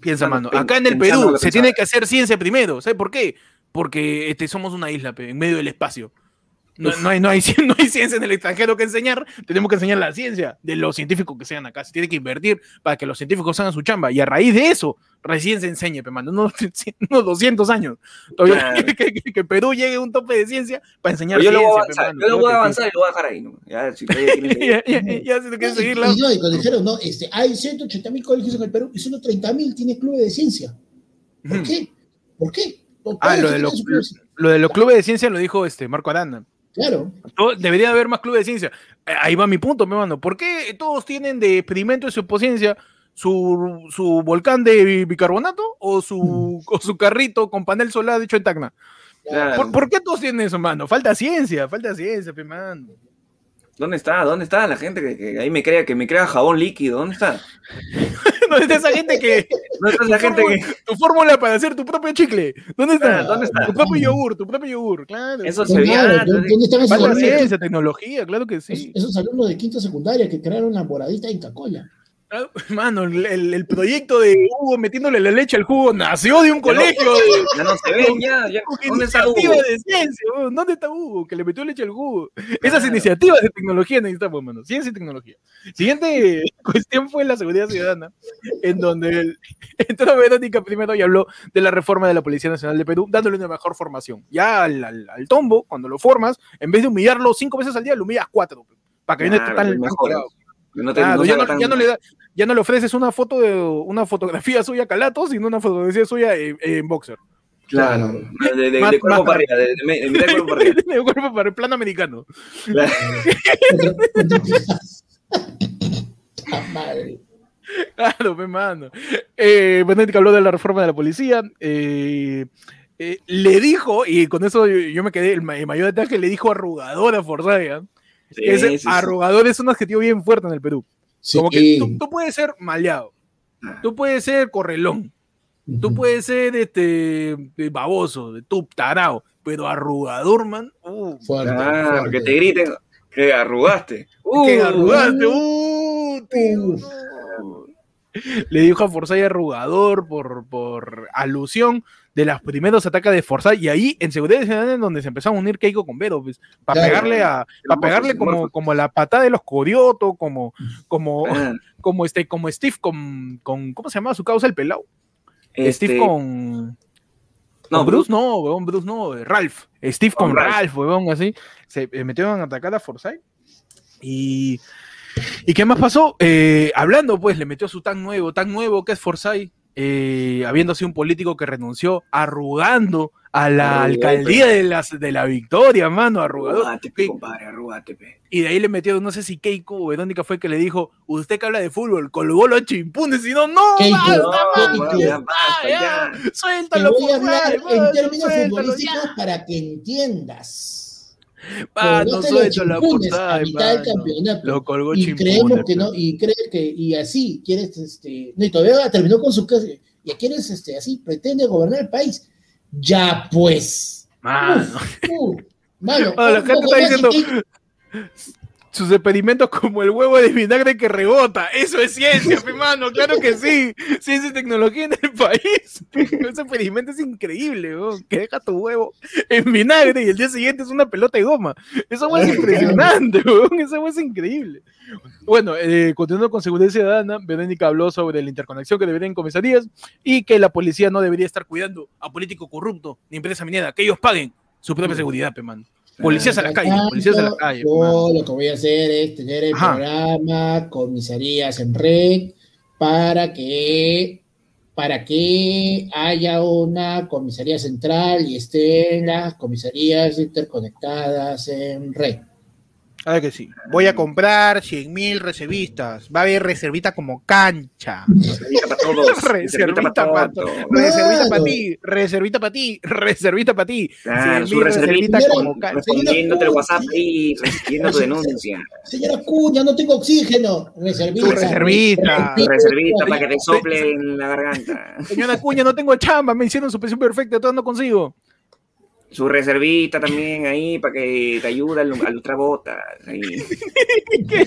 Piensa, Mano, Acá en el Perú se tiene que hacer ciencia primero. ¿Sabes por qué? Porque este, somos una isla, pe, en medio del espacio. No, no, hay, no, hay, no hay ciencia en el extranjero que enseñar, tenemos que enseñar la ciencia de los científicos que sean acá. Se tiene que invertir para que los científicos hagan su chamba. Y a raíz de eso, recién se enseñe, pe, mano, unos, unos 200 años. Todavía Claro. que, que- que Perú llegue a un tope de ciencia para enseñar Yo lo voy a pe, avanzar, yo lo voy a avanzar y lo voy a dejar ahí. ¿no? Ya, si ya, ya, ya, ya, si tú quieres seguirla. Y, no, y cuando dijeron, no, este, hay 180 mil colegios en el Perú y solo 30 mil tiene clubes de ciencia. ¿Por qué? ¿Por qué? Ah, lo de, los, lo de los clubes de ciencia lo dijo este Marco Aranda. Claro. Todo- debería haber más clubes de ciencia. Eh, Ahí va mi punto, mi mano. ¿Por qué todos tienen de experimento de su pociencia su, su volcán de bi- bicarbonato o su, o su carrito con panel solar hecho en Tacna? Claro. ¿Por, por qué todos tienen eso, mano? Falta ciencia, falta ciencia, pe, mano. ¿Dónde está? ¿Dónde está la gente que, que ahí me crea que me crea jabón líquido? ¿Dónde está? ¿Dónde está esa gente que... ¿Dónde está esa gente que Tu fórmula para hacer tu propio chicle. ¿Dónde está? Ah, ¿dónde está? Tu propio yogur, tu propio yogur, claro. Eso se veía ¿dó- antes. ¿Dónde están esos alumnos, ciencia, tecnología, claro que sí. esos alumnos de quinta secundaria que crearon la moradita de Inca-Cola? Ah, Mano, el, proyecto de Hugo metiéndole la leche al jugo nació de un colegio. Ya no se ven, ya. ya. ¿Dónde está Hugo? de ciencia. ¿Dónde está Hugo? Que le metió leche al jugo. Esas iniciativas de tecnología necesitamos, mano. Ciencia y tecnología. Siguiente cuestión fue la seguridad ciudadana, en donde el- entró Verónica primero y habló de la reforma de la Policía Nacional de Perú, dándole una mejor formación. Ya al, al- al tombo, cuando lo formas, en vez de humillarlo cinco veces al día, lo humillas cuatro. Para que Claro, pues, tan mejor. colgado. Que no te- Claro, no ya, salga no, tan- ya no le da- ya no le ofreces una foto de una fotografía suya calato, sino una fotografía suya en, en boxer. Claro. De, de, Más- de cuerpo para arriba, de, de, de, de mitad de cuerpo para arriba. de cuerpo para el plano americano. Claro. Ah, madre. Claro, me mando. Eh, habló de la reforma de la policía. eh, eh, le dijo, y con eso yo, yo me quedé, el, ma- el mayor detalle le dijo arrugador a. Sí, Ese sí, sí. arrugador es un adjetivo bien fuerte en el Perú. Sí, Como que tú, tú puedes ser maleado, tú puedes ser correlón, tú puedes ser este baboso, tú tarao, pero arrugador, man, uh, Fuerte, Claro, fuerte. que te griten que arrugaste. que Uh, arrugaste, uh, tío. Le dijo a Forzay arrugador por, por alusión de los primeros ataques de Forzay y ahí en Seguridad es donde se empezó a unir Keiko con Vero, pues, para pegarle a, para pegarle como, como la patada de los Corioto, como, como, ah, como este, como Steve con, con ¿cómo se llama su causa el pelado? este, Steve con. no, Bruce, no, weón, Bruce no, eh, Ralph. Steve con, Con Ralph, Ralph. weón, así. Se eh, metieron a atacar a Forsyth. Y. ¿Y qué más pasó? Eh, hablando, pues, le metió su tan nuevo, tan nuevo que es Forsyth, eh, habiendo sido un político que renunció, arrugando a la Arrugó, alcaldía de, las, de la victoria, mano, arrugador. Arrugate, compadre, arrugate, pe. Y de ahí le metió, no sé si Keiko o Verónica fue que le dijo, usted que habla de fútbol, colgó los chimpunes, y no, no, Keiko, basta, No, ya basta, ya. Te suéltalo, voy a hablar en términos suéltalo, futbolísticos ya. para que entiendas. Mano, Colgaste los suéltalo, chimpunes a Forsyth, mitad del mano. campeonato. Lo colgó y creemos que no, y crees que, y así quieres, este, no, y todavía terminó con su casa, y quieres, este, así, pretende gobernar el país. Ya pues. Mano. Uh, mano, Mano, la gente está diciendo sus experimentos como el huevo de vinagre que rebota. Eso es ciencia, pe, mano, claro que sí. Ciencia y tecnología en el país. Ese experimento es increíble, weón. que deja tu huevo en vinagre y el día siguiente es una pelota de goma. Eso es impresionante, weón. Eso es increíble. Bueno, eh, continuando con seguridad ciudadana, Verónica habló sobre la interconexión que deberían comisarías y que la policía no debería estar cuidando a político corrupto ni empresa minera, que ellos paguen su propia seguridad, pe, mano. Policías a la calle, Tanto, policías a la calle. Yo lo que voy a hacer es tener el Ajá. programa comisarías en red para que para que haya una comisaría central y estén las comisarías interconectadas en red. Claro que sí. Voy a comprar 100 mil reservistas. Va a haber reservita como cancha. Reservita para todos. Reservita para todos. Reservita para ti, reservita para ti, reservita para ti. Claro, 100 su mil reservita como cancha. Respondiéndote el WhatsApp y recibiendo tu denuncia. Señora Cuña, no tengo oxígeno. Reservita. Tu reservita. Reservita para que te sople en la garganta. Señora Cuña, no tengo chamba, me hicieron su presión perfecta, todavía no consigo. Su reservita también ahí para que te ayude a lu- a lustrar botas.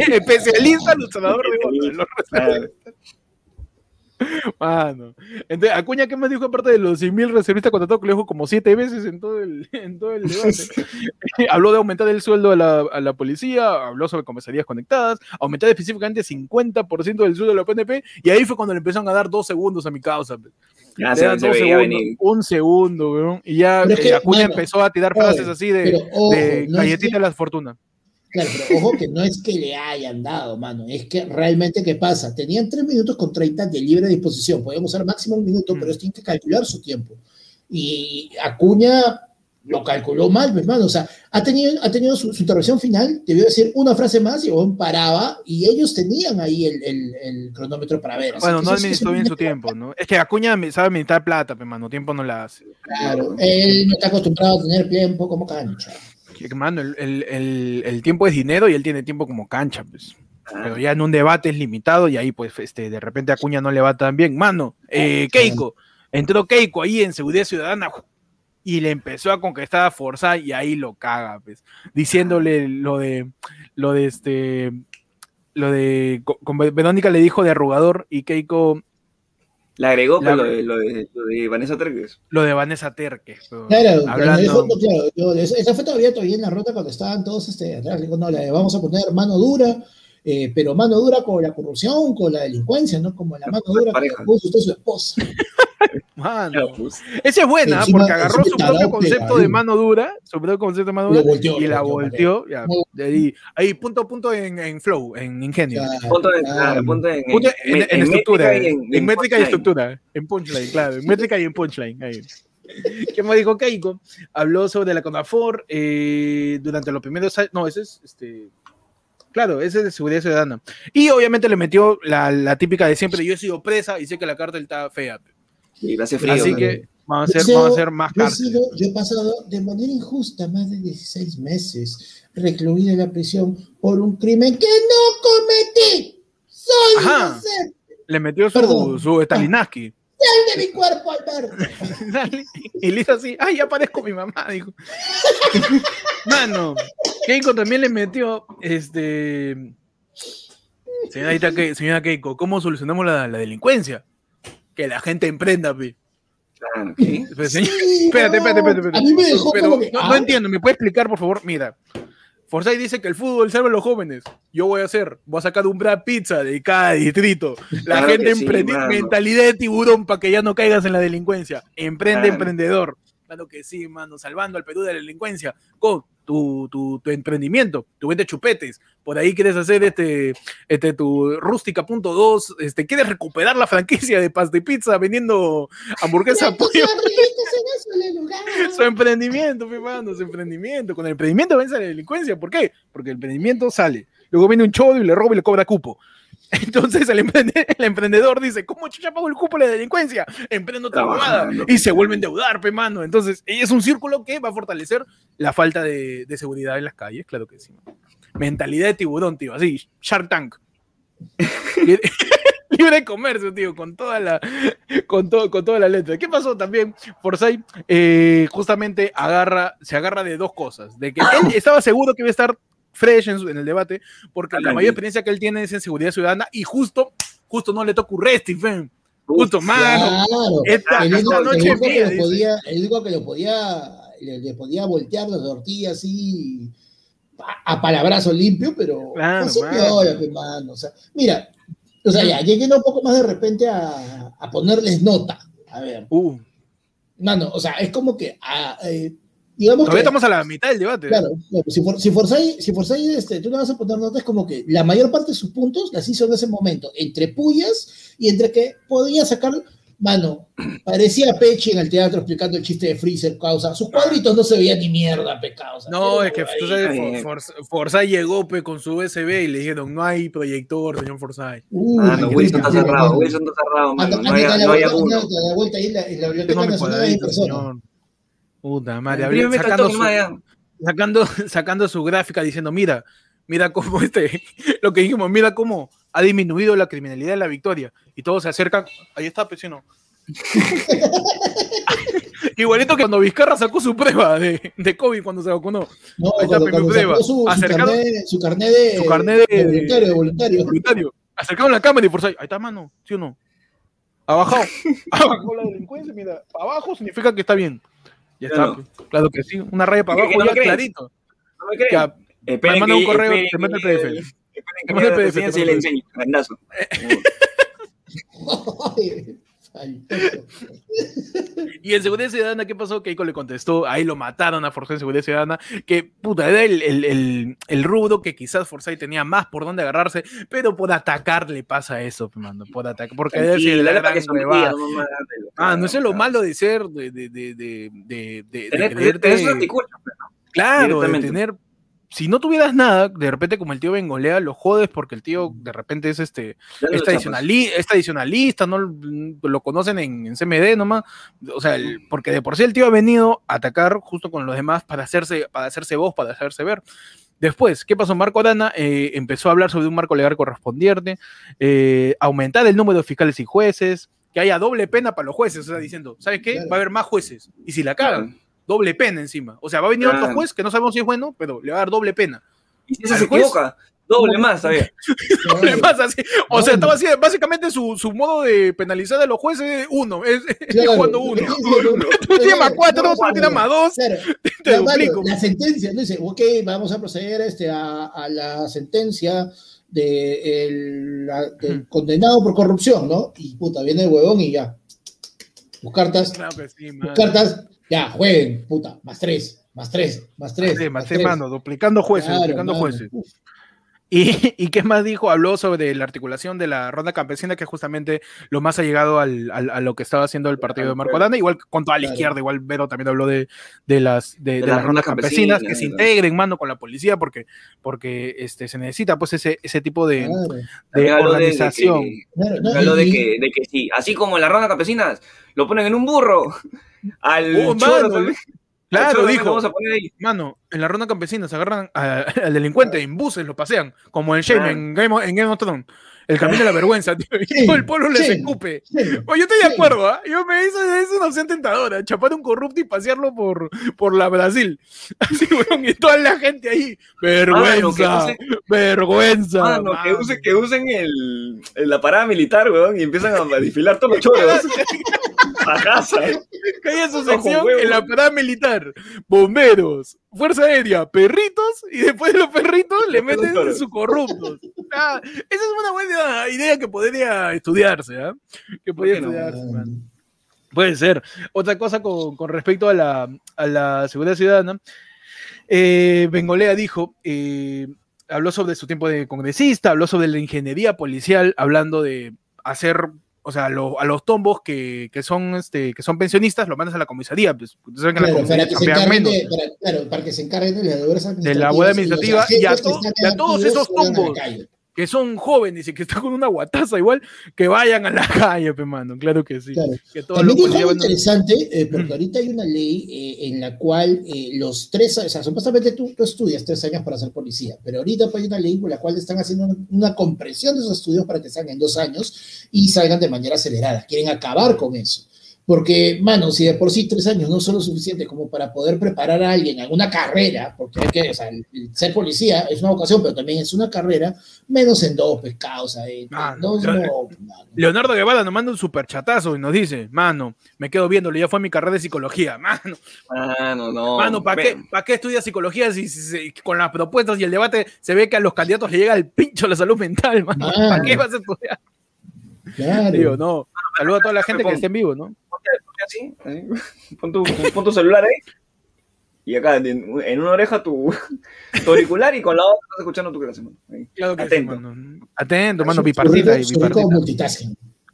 Especialista ilustrador de botas. Claro. Mano. Entonces, Acuña, ¿qué me dijo aparte de los 100.000 reservistas contratados que le dijo como siete veces en todo el, en todo el debate? habló de aumentar el sueldo a la, a la, policía, habló sobre comisarías conectadas, aumentar específicamente 50% del sueldo de la PNP, y ahí fue cuando le empezaron a dar dos segundos a mi causa. Ya se, se segundos, un segundo, weón, y ya eh, Acuña empezó a tirar frases así de, de galletita de la fortuna. Claro, pero ojo que no es que le hayan dado, mano, es que realmente, ¿qué pasa? Tenían 3 minutos con 30 de libre disposición, podíamos usar máximo un minuto, pero mm. ellos tienen que calcular su tiempo. Y Acuña lo calculó mal, hermano, o sea, ha tenido, ha tenido su, intervención final, debió decir una frase más y aún paraba, y ellos tenían ahí el, el, el cronómetro para ver. Bueno, no administró bien su tiempo, ¿no? Es que Acuña sabe administrar plata, hermano, tiempo no la hace. Claro, él no está acostumbrado a tener tiempo como cancha mano, el, el, el, tiempo es dinero y él tiene tiempo como cancha, pues. Pero ya en un debate es limitado y ahí, pues, este, de repente Acuña no le va tan bien. Mano, eh, Keiko, entró Keiko ahí en Seguridad Ciudadana y le empezó a conquistar a Forza y ahí lo caga, pues, diciéndole lo de, lo de este, lo de, con Verónica le dijo de arrugador y Keiko le agregó lo, de, lo, de, lo, de, Vanessa Terques. Lo de Vanessa Terques. Claro, hablando... claro yo, esa fue todavía, todavía en la ruta cuando estaban todos este, atrás. Digo, no, le vamos a poner mano dura, eh, pero mano dura con la corrupción, con la delincuencia, ¿no? Como la mano dura que puso usted su esposa. Mano. Pues. Esa es buena, Encima, porque agarró su propio concepto de mano dura, su propio concepto de mano dura, volteó, y la volteó. Ya, ahí, ahí, punto punto en, en flow, en ingenio. Punto, de, claro, punto en, punto en, en, en, estructura, en, métrica y estructura, en punchline, claro, en métrica y en punchline. Ahí. ¿Qué me dijo Keiko? Habló sobre la CONAFOR eh, durante los primeros años. No, ese es este. Claro, ese es de seguridad ciudadana. Y obviamente le metió la, la típica de siempre: yo he sido presa y sé que la cárcel está fea. Y hace frío. Así que vamos a hacer, vamos a hacer más yo, sido, yo he pasado de manera injusta más de 16 meses recluido en la prisión por un crimen que no cometí. Soy inocente. Le metió su, su Stalinaski. Sal de mi cuerpo, Alberto. y le hizo así, ay, ya parezco mi mamá, dijo. Mano, Keiko también le metió, este... Señora, señora Keiko, ¿cómo solucionamos la, la delincuencia? que la gente emprenda. Claro, ¿qué? Pues, espérate, espérate, espérate, A mí me dejó Pero, como que, no, ah. no entiendo, ¿me puede explicar, por favor? Mira, Forsyth dice que el fútbol salva a los jóvenes. Yo voy a hacer, voy a sacar un Brad Pizza de cada distrito. La Claro gente sí, emprende, mentalidad de tiburón para que ya no caigas en la delincuencia. Emprende, Claro. emprendedor. Claro que sí, mano, salvando al Perú de la delincuencia con tu, tu, tu emprendimiento, tu vende chupetes. Por ahí quieres hacer este, este tu rústica.2, este, quieres recuperar la franquicia de pasta y pizza vendiendo hamburguesa pollo. Su emprendimiento, mi mano, su emprendimiento. Con el emprendimiento vence la delincuencia. ¿Por qué? Porque el emprendimiento sale. Luego viene un chodo y le roba y le cobra cupo. Entonces el, emprende- el emprendedor dice, ¿cómo chucha pago el cupo de la delincuencia? Emprendo otra huevada. Y se vuelve a endeudar, pe mano. Entonces es un círculo que va a fortalecer la falta de, de seguridad en las calles, claro que sí. Mentalidad de tiburón, tío, así, Shark Tank. Libre- Libre de comercio, tío, con toda la, con, todo, con toda la letra. ¿Qué pasó también? Forsyth eh, justamente agarra, se agarra de dos cosas. De que él estaba seguro que iba a estar fresh en, su- en el debate, porque la mayor experiencia que él tiene es en seguridad ciudadana y justo, justo no le toca Urresti, fe. Justo, mano. Claro. Esta, el único, el que lo podía, el único que lo podía, le, le podía voltear la tortilla así a, a palabrazo limpio, pero Claro, así mano. piola, pe, mano. O sea, mira, o sea, ya, lleguen un poco más de repente a, a ponerles nota. A ver, Uh, mano, o sea, es como que, ah, eh, digamos todavía que, estamos a la mitad del debate. Claro, claro, si, For, si Forsyth, si este, tú le vas a poner notas como que la mayor parte de sus puntos las hizo en ese momento, entre pullas y entre que podía sacar, mano, parecía Pechi en el teatro explicando el chiste de Freezer, causa, sus cuadritos no se veían ni mierda, pe, causa. No, es que tú sabes. For- For- Forsyth llegó pe, con su USB y le dijeron, no hay proyector, señor Forsyth. Ah, no, Wilson está cerrado. Wilson está cerrado, mano. No dale no anda, dale vuelta ahí en la, en la Biblioteca Tengo mi Nacional de. Puta madre, habría- sacando su, sacando, sacando su gráfica diciendo, mira, mira cómo este, lo que dijimos, mira cómo ha disminuido la criminalidad en la victoria. Y todos se acercan, ahí está, pues, ¿sí o no? Igualito que cuando Vizcarra sacó su prueba de, de COVID cuando se vacunó. No, Ahí está, cuando, prueba. sacó su, carnet, su carnet de, Su carnet de- de voluntario, de voluntario. Voluntario. Acercaron la cámara y por ahí está, mano, ¿sí o no? Abajo, abajo la delincuencia, mira, abajo significa que está bien. Ya está, claro que sí, una raya para abajo, ya clarito. No me creen. me manda un correo, te mete el PDF. Te mete el PDF. le enseño, y en Seguridad Ciudadana, ¿qué pasó? Keiko le contestó, ahí lo mataron a Forsyth en Seguridad Ciudadana, que puta, era el, el, el, rudo que quizás Forsyth tenía más por dónde agarrarse, pero por atacar le pasa eso, mando, por atacar, porque es la gran Ah, no es lo malo de ser, de, de, de, de, de, de, tener, tener, Claro, de tener si no tuvieras nada, de repente como el tío Bengolea lo jodes porque el tío de repente es este es tradicionalista, no lo conocen en, CMD nomás, o sea, porque de por sí el tío ha venido a atacar justo con los demás para hacerse, para hacerse voz, para hacerse ver. Después, ¿qué pasó? Marco Arana eh, empezó a hablar sobre un marco legal correspondiente, eh, aumentar el número de fiscales y jueces, que haya doble pena para los jueces, o sea, diciendo, ¿sabes qué? Va a haber más jueces, y si la cagan, doble pena encima. O sea, va a venir otro juez que no sabemos si es bueno, pero le va a dar doble pena. Y si se equivoca, doble más, ¿sabes? doble más, así. O sea, estaba así, básicamente su, su, modo de penalizar a los jueces es uno, es, cuando uno. Tú tienes más cuatro, tú tienes más dos. Te duplico. La sentencia, no dice, ok, vamos a proceder este, a, a la sentencia de el, de condenado por corrupción, ¿no? Y puta, viene el huevón y ya. Tus cartas, claro que sí, cartas, ya, jueguen, puta, más tres, más tres, más tres. Sí, más, tres, mano, duplicando jueces, duplicando jueces. ¿Y, ¿Y, qué más dijo? Habló sobre la articulación de la ronda campesina, que justamente lo más ha llegado al, a lo que estaba haciendo el partido de Marco Adana, igual con toda la izquierda, igual Vero también habló de, de las, de, de, las rondas campesinas, que se integren, mano, con la policía, porque, porque este, se necesita pues ese, ese tipo de, de organización. Habló de, que, de que sí, así como en la ronda campesinas lo ponen en un burro, al oh, Claro, dijo. Vamos a poner ahí. Mano, en la ronda campesina se agarran al delincuente en buses, lo pasean, como en Shame, en, Game of, en Game of Thrones. El camino de la vergüenza, tío. Y todo el pueblo les escupe. Oye, yo estoy de acuerdo, ¿ah? Yo me hice, es una opción tentadora. Chapar un corrupto y pasearlo por, por la Brasil. Así, weón, y toda la gente ahí. Vergüenza. vergüenza. Mano, que, use, que usen el, la parada militar, weón, y empiezan a desfilar todos los choros. a casa. Que haya su sección en la parada militar. Bomberos, Fuerza Aérea, perritos, y después de los perritos le meten sus corruptos. Ah, esa es una buena idea que podría estudiarse, ¿ah? Que podría estudiarse, Puede ser. Otra cosa con, respecto a la, a la, seguridad ciudadana. Eh, Bengolea dijo, eh, habló sobre su tiempo de congresista, habló sobre la ingeniería policial, hablando de hacer o sea, a los tombos que, que, son, este, que son pensionistas, los mandas a la comisaría. Pues, claro, para, que se encarguen de, claro, para que se encarguen de la de la administrativa y, a, todos esos tombos que son jóvenes y que están con una guataza igual, que vayan a la calle, pe mano, claro que sí. También dijo algo interesante, eh, porque ahorita hay una ley eh, en la cual eh, los tres, o sea, supuestamente tú, tú, estudias tres años para ser policía, pero ahorita pues, hay una ley por la cual están haciendo una, una compresión de esos estudios para que salgan en dos años y salgan de manera acelerada. Quieren acabar con eso. Porque, mano, si de por sí tres años no son lo suficiente como para poder preparar a alguien a una carrera, porque hay que, o sea, ser policía es una vocación, pero también es una carrera, menos en dos pescados ahí. Leonardo Guevara nos manda un super chatazo y nos dice, mano, me quedo viéndolo, ya fue mi carrera de psicología, mano. Mano, no. Mano, ¿para qué, ¿para qué estudias psicología si, con las propuestas y el debate se ve que a los candidatos les llega el pincho la salud mental, mano? ¿Para qué vas a estudiar? Claro. Digo, no. Saludo a toda la gente que esté en vivo, ¿no? Así, Pon, tu, pon tu celular ahí. Y acá en, una oreja tu, tu, auricular y con la otra estás escuchando tu clase, Claro que Atento. Sí, mano. Atento, mano, bipartita y bipartita.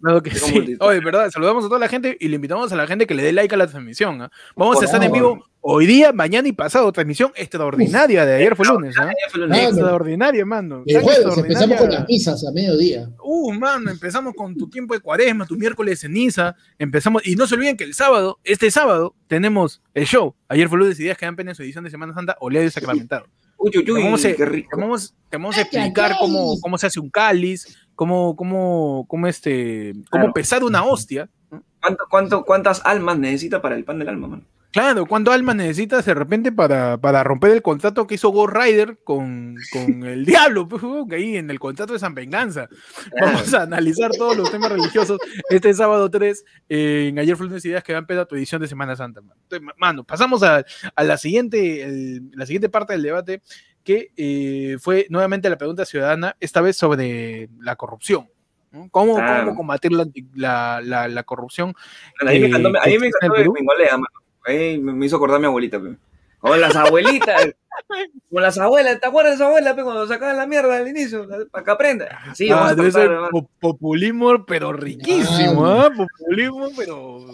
Claro que sí. Oye, verdad, saludamos a toda la gente y le invitamos a la gente que le dé like a la transmisión. ¿eh? Vamos a estar en vivo hoy día, mañana y pasado. Transmisión extraordinaria de ayer fue lunes. ¿eh? Extraordinaria, mano. El jueves empezamos con las misas a mediodía. Uh, mano, empezamos con tu tiempo de cuaresma, tu miércoles de ceniza. Empezamos, y no se olviden que el sábado, este sábado, tenemos el show. Ayer fue lunes y días que dan pena en su edición de Semana Santa, oleado y sacramentado. Uy, uy, uy, vamos, a, vamos, vamos a explicar cómo, cómo se hace un cáliz, cómo, cómo, cómo, este, cómo pesar una hostia. ¿Cuánto, cuánto, ¿Cuántas almas necesita para el pan del alma, mano? Claro, ¿cuánto alma necesitas de repente para, para romper el contrato que hizo Ghost Rider con, con el diablo? Pues, que ahí en el contrato de San Venganza. Vamos a analizar todos los temas religiosos este sábado 3 en Ayer Flunes Ideas que van a tu edición de Semana Santa. Mano, pasamos a, a la, siguiente, la siguiente parte del debate que eh, fue nuevamente la pregunta ciudadana, esta vez sobre la corrupción. ¿Cómo, ¿Cómo, combatir la, la, la, corrupción? a mí me encantó, a mí me encantó mano me hizo acordar a mi abuelita, O las abuelitas. Como las abuelas, ¿te acuerdas de su abuela cuando sacaban la mierda al inicio? Para que aprenda. Sí, ah, debe ser populismo, pero riquísimo, ¿ah? Populismo, pero.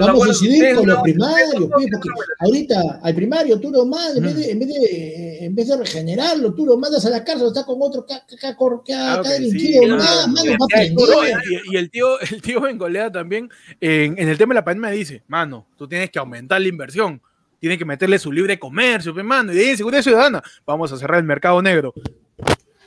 Vamos a decidir con los primarios, porque ahorita al primario tú lo mandas, en, vez de, en, vez de, en vez de regenerarlo, tú lo mandas a la cárcel, está con otro que ha delinquido más, Y, el tío, el tío Bengolea también, en, en el tema de la pandemia, dice: Mano, tú tienes que aumentar la inversión tiene que meterle su libre comercio, mano, y de ahí seguridad ciudadana, vamos a cerrar el mercado negro.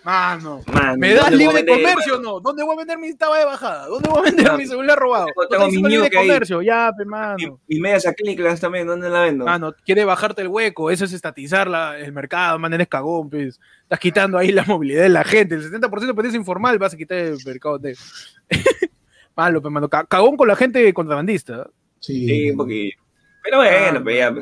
Mano, ¿me das libre comercio o no? ¿Dónde voy a vender mi taba de bajada? ¿Dónde voy a vender mi celular robado? Tengo mi libre comercio, ya, pe, mano. Y, medias acrílicas también, ¿dónde la vendo? Mano, quiere bajarte el hueco, eso es estatizar el mercado, man, eres cagón, pues. Estás quitando ahí la movilidad de la gente, el 70% de informal vas a quitar el mercado de... Malo, pe, mano, cagón con la gente contrabandista. Sí, sí un poquito. Pero bueno, pues ya,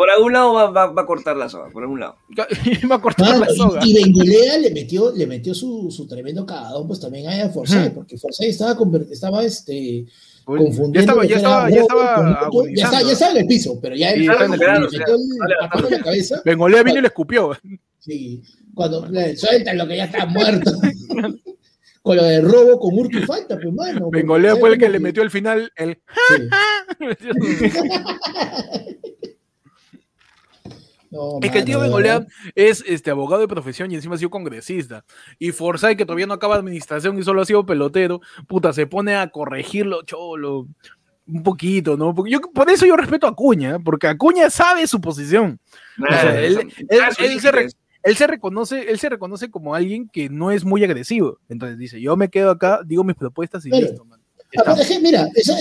por algún lado va, a cortar la soga, por algún lado. va a cortar la soga. Y, Bengolea le metió, le metió su, su tremendo cagadón, pues también a Forsyth, porque Forsyth estaba, estaba este, confundiendo. Ya estaba, ya estaba, ya estaba, ya, está, ya estaba en el piso, pero ya sí, le metió el la cabeza. Bengolea vino y le escupió. Sí, cuando le sueltan lo que ya está muerto. con lo de robo con hurto y falta, pues mano. Bengolea fue el que le metió al final el. es que el tío Bengolea es este, abogado de profesión y encima ha sido congresista. Y Forsyth, que todavía no acaba administración y solo ha sido pelotero, puta, se pone a corregirlo, cholo, un poquito, ¿no? yo, por eso yo respeto a Acuña, porque Acuña sabe su posición. él, se reconoce, él se reconoce como alguien que no es muy agresivo. Entonces dice, yo me quedo acá, digo mis propuestas y listo, man. Ah, mira, eso,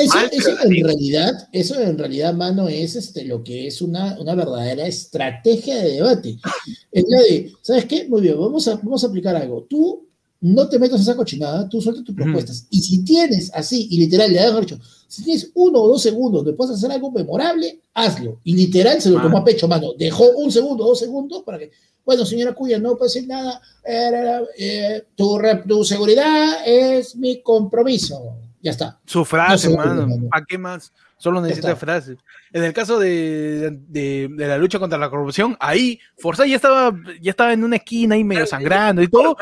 en realidad, eso en realidad, mano, es este, lo que es una, una verdadera estrategia de debate. Es la de, ¿sabes qué? Muy bien, vamos a, vamos a aplicar algo. Tú no te metas en esa cochinada, tú sueltas tus propuestas. Y si tienes así, y literal, le das dicho, si tienes uno o dos segundos de puedes hacer algo memorable, hazlo. Y literal se lo tomó a pecho, mano. Dejó un segundo, dos segundos para que, bueno, señora Cuya, no puede decir nada. Eh, eh, tu, tu seguridad es mi compromiso ya está. Su frase, mano. ¿Para qué más? Solo necesita frase. En el caso de, de, la lucha contra la corrupción, ahí Forza ya estaba, ya estaba en una esquina ahí medio sangrando y todo.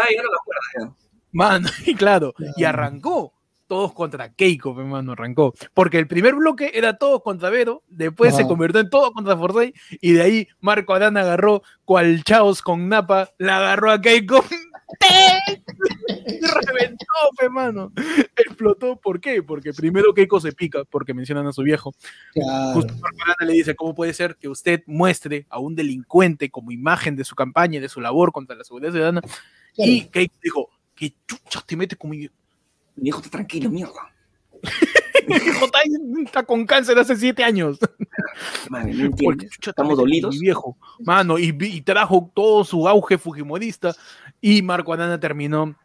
Mano, y claro, y arrancó todos contra Keiko, hermano, arrancó. Porque el primer bloque era todos contra Vero, después se convirtió en todo contra Forsyth, y de ahí Marco Arana agarró cual Chaos con Napa, la agarró a Keiko reventó, hermano. Explotó. ¿Por qué? Porque primero Keiko se pica, porque mencionan a su viejo. Justo le dice, ¿cómo puede ser que usted muestre a un delincuente como imagen de su campaña y de su labor contra la seguridad ciudadana? Y Keiko dijo, ¿qué chucha te metes con mi hijo está tranquilo, mierda. mi hijo está, con cáncer hace siete años. Estamos dolidos. Mi viejo, mano, y, y, trajo todo su auge fujimorista y Marco Arana terminó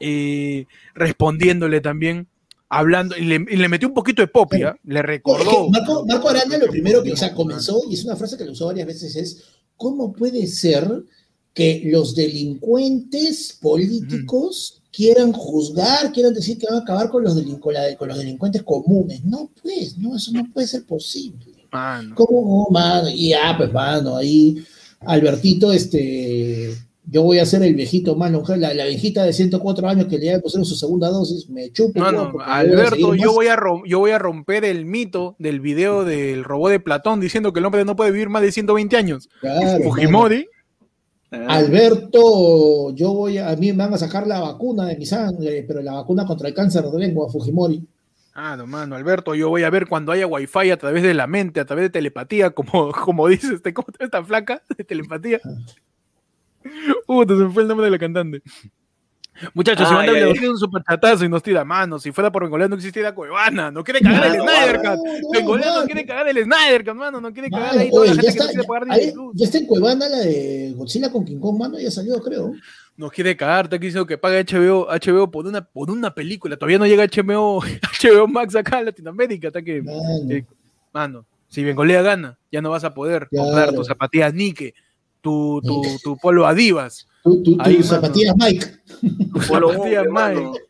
eh, respondiéndole también, hablando, y le, metió un poquito de popia, le recordó. Marco, Arana lo primero que o sea, comenzó, y es una frase que lo usó varias veces, es, ¿cómo puede ser que los delincuentes políticos quieran juzgar, quieran decir que van a acabar con los, con los delincuentes comunes? No, pues, no, eso no puede ser posible. ¿Cómo, mano? Y ya, pues, mano, ahí Albertito, este yo voy a ser el viejito más longevo, la, la, viejita de 104 años que le haya pusieron su segunda dosis, me chupo. No, no, Alberto, yo voy, a yo voy a romper el mito del video del robot de Platón diciendo que el hombre no puede vivir más de 120 años. Fujimori. Alberto, yo voy a, a mí me van a sacar la vacuna de mi sangre, pero la vacuna contra el cáncer de lengua, Fujimori. Ah, no, mano, Alberto, yo voy a ver cuando haya wifi a través de la mente, a través de telepatía, como, como dice este, ¿cómo está flaca? De telepatía. Uh, se me fue el nombre de la cantante. Muchachos, si Wanda le tiene un super chatazo y nos tira manos. Si fuera por Bengolea no existiera Cuevana. No quiere cagar el Snyder Cut. Bengolea no quiere cagar el Snyder Cut, mano. No quiere cagar ahí toda la gente que no quiere pagar ahí, Ya está en Cuevana la de Godzilla con King Kong, mano. Ya salió, creo. Nos quiere cagar, te quiso que pague HBO, HBO por una, por una película. Todavía no llega HBO, HBO Max acá en Latinoamérica. Hasta que, mano. Eh, si Bengolea gana, ya no vas a poder comprar tus zapatillas Nike, tu, tu, tu polo Adivas Tú, tú, zapatillas Mike. zapatillas Mike.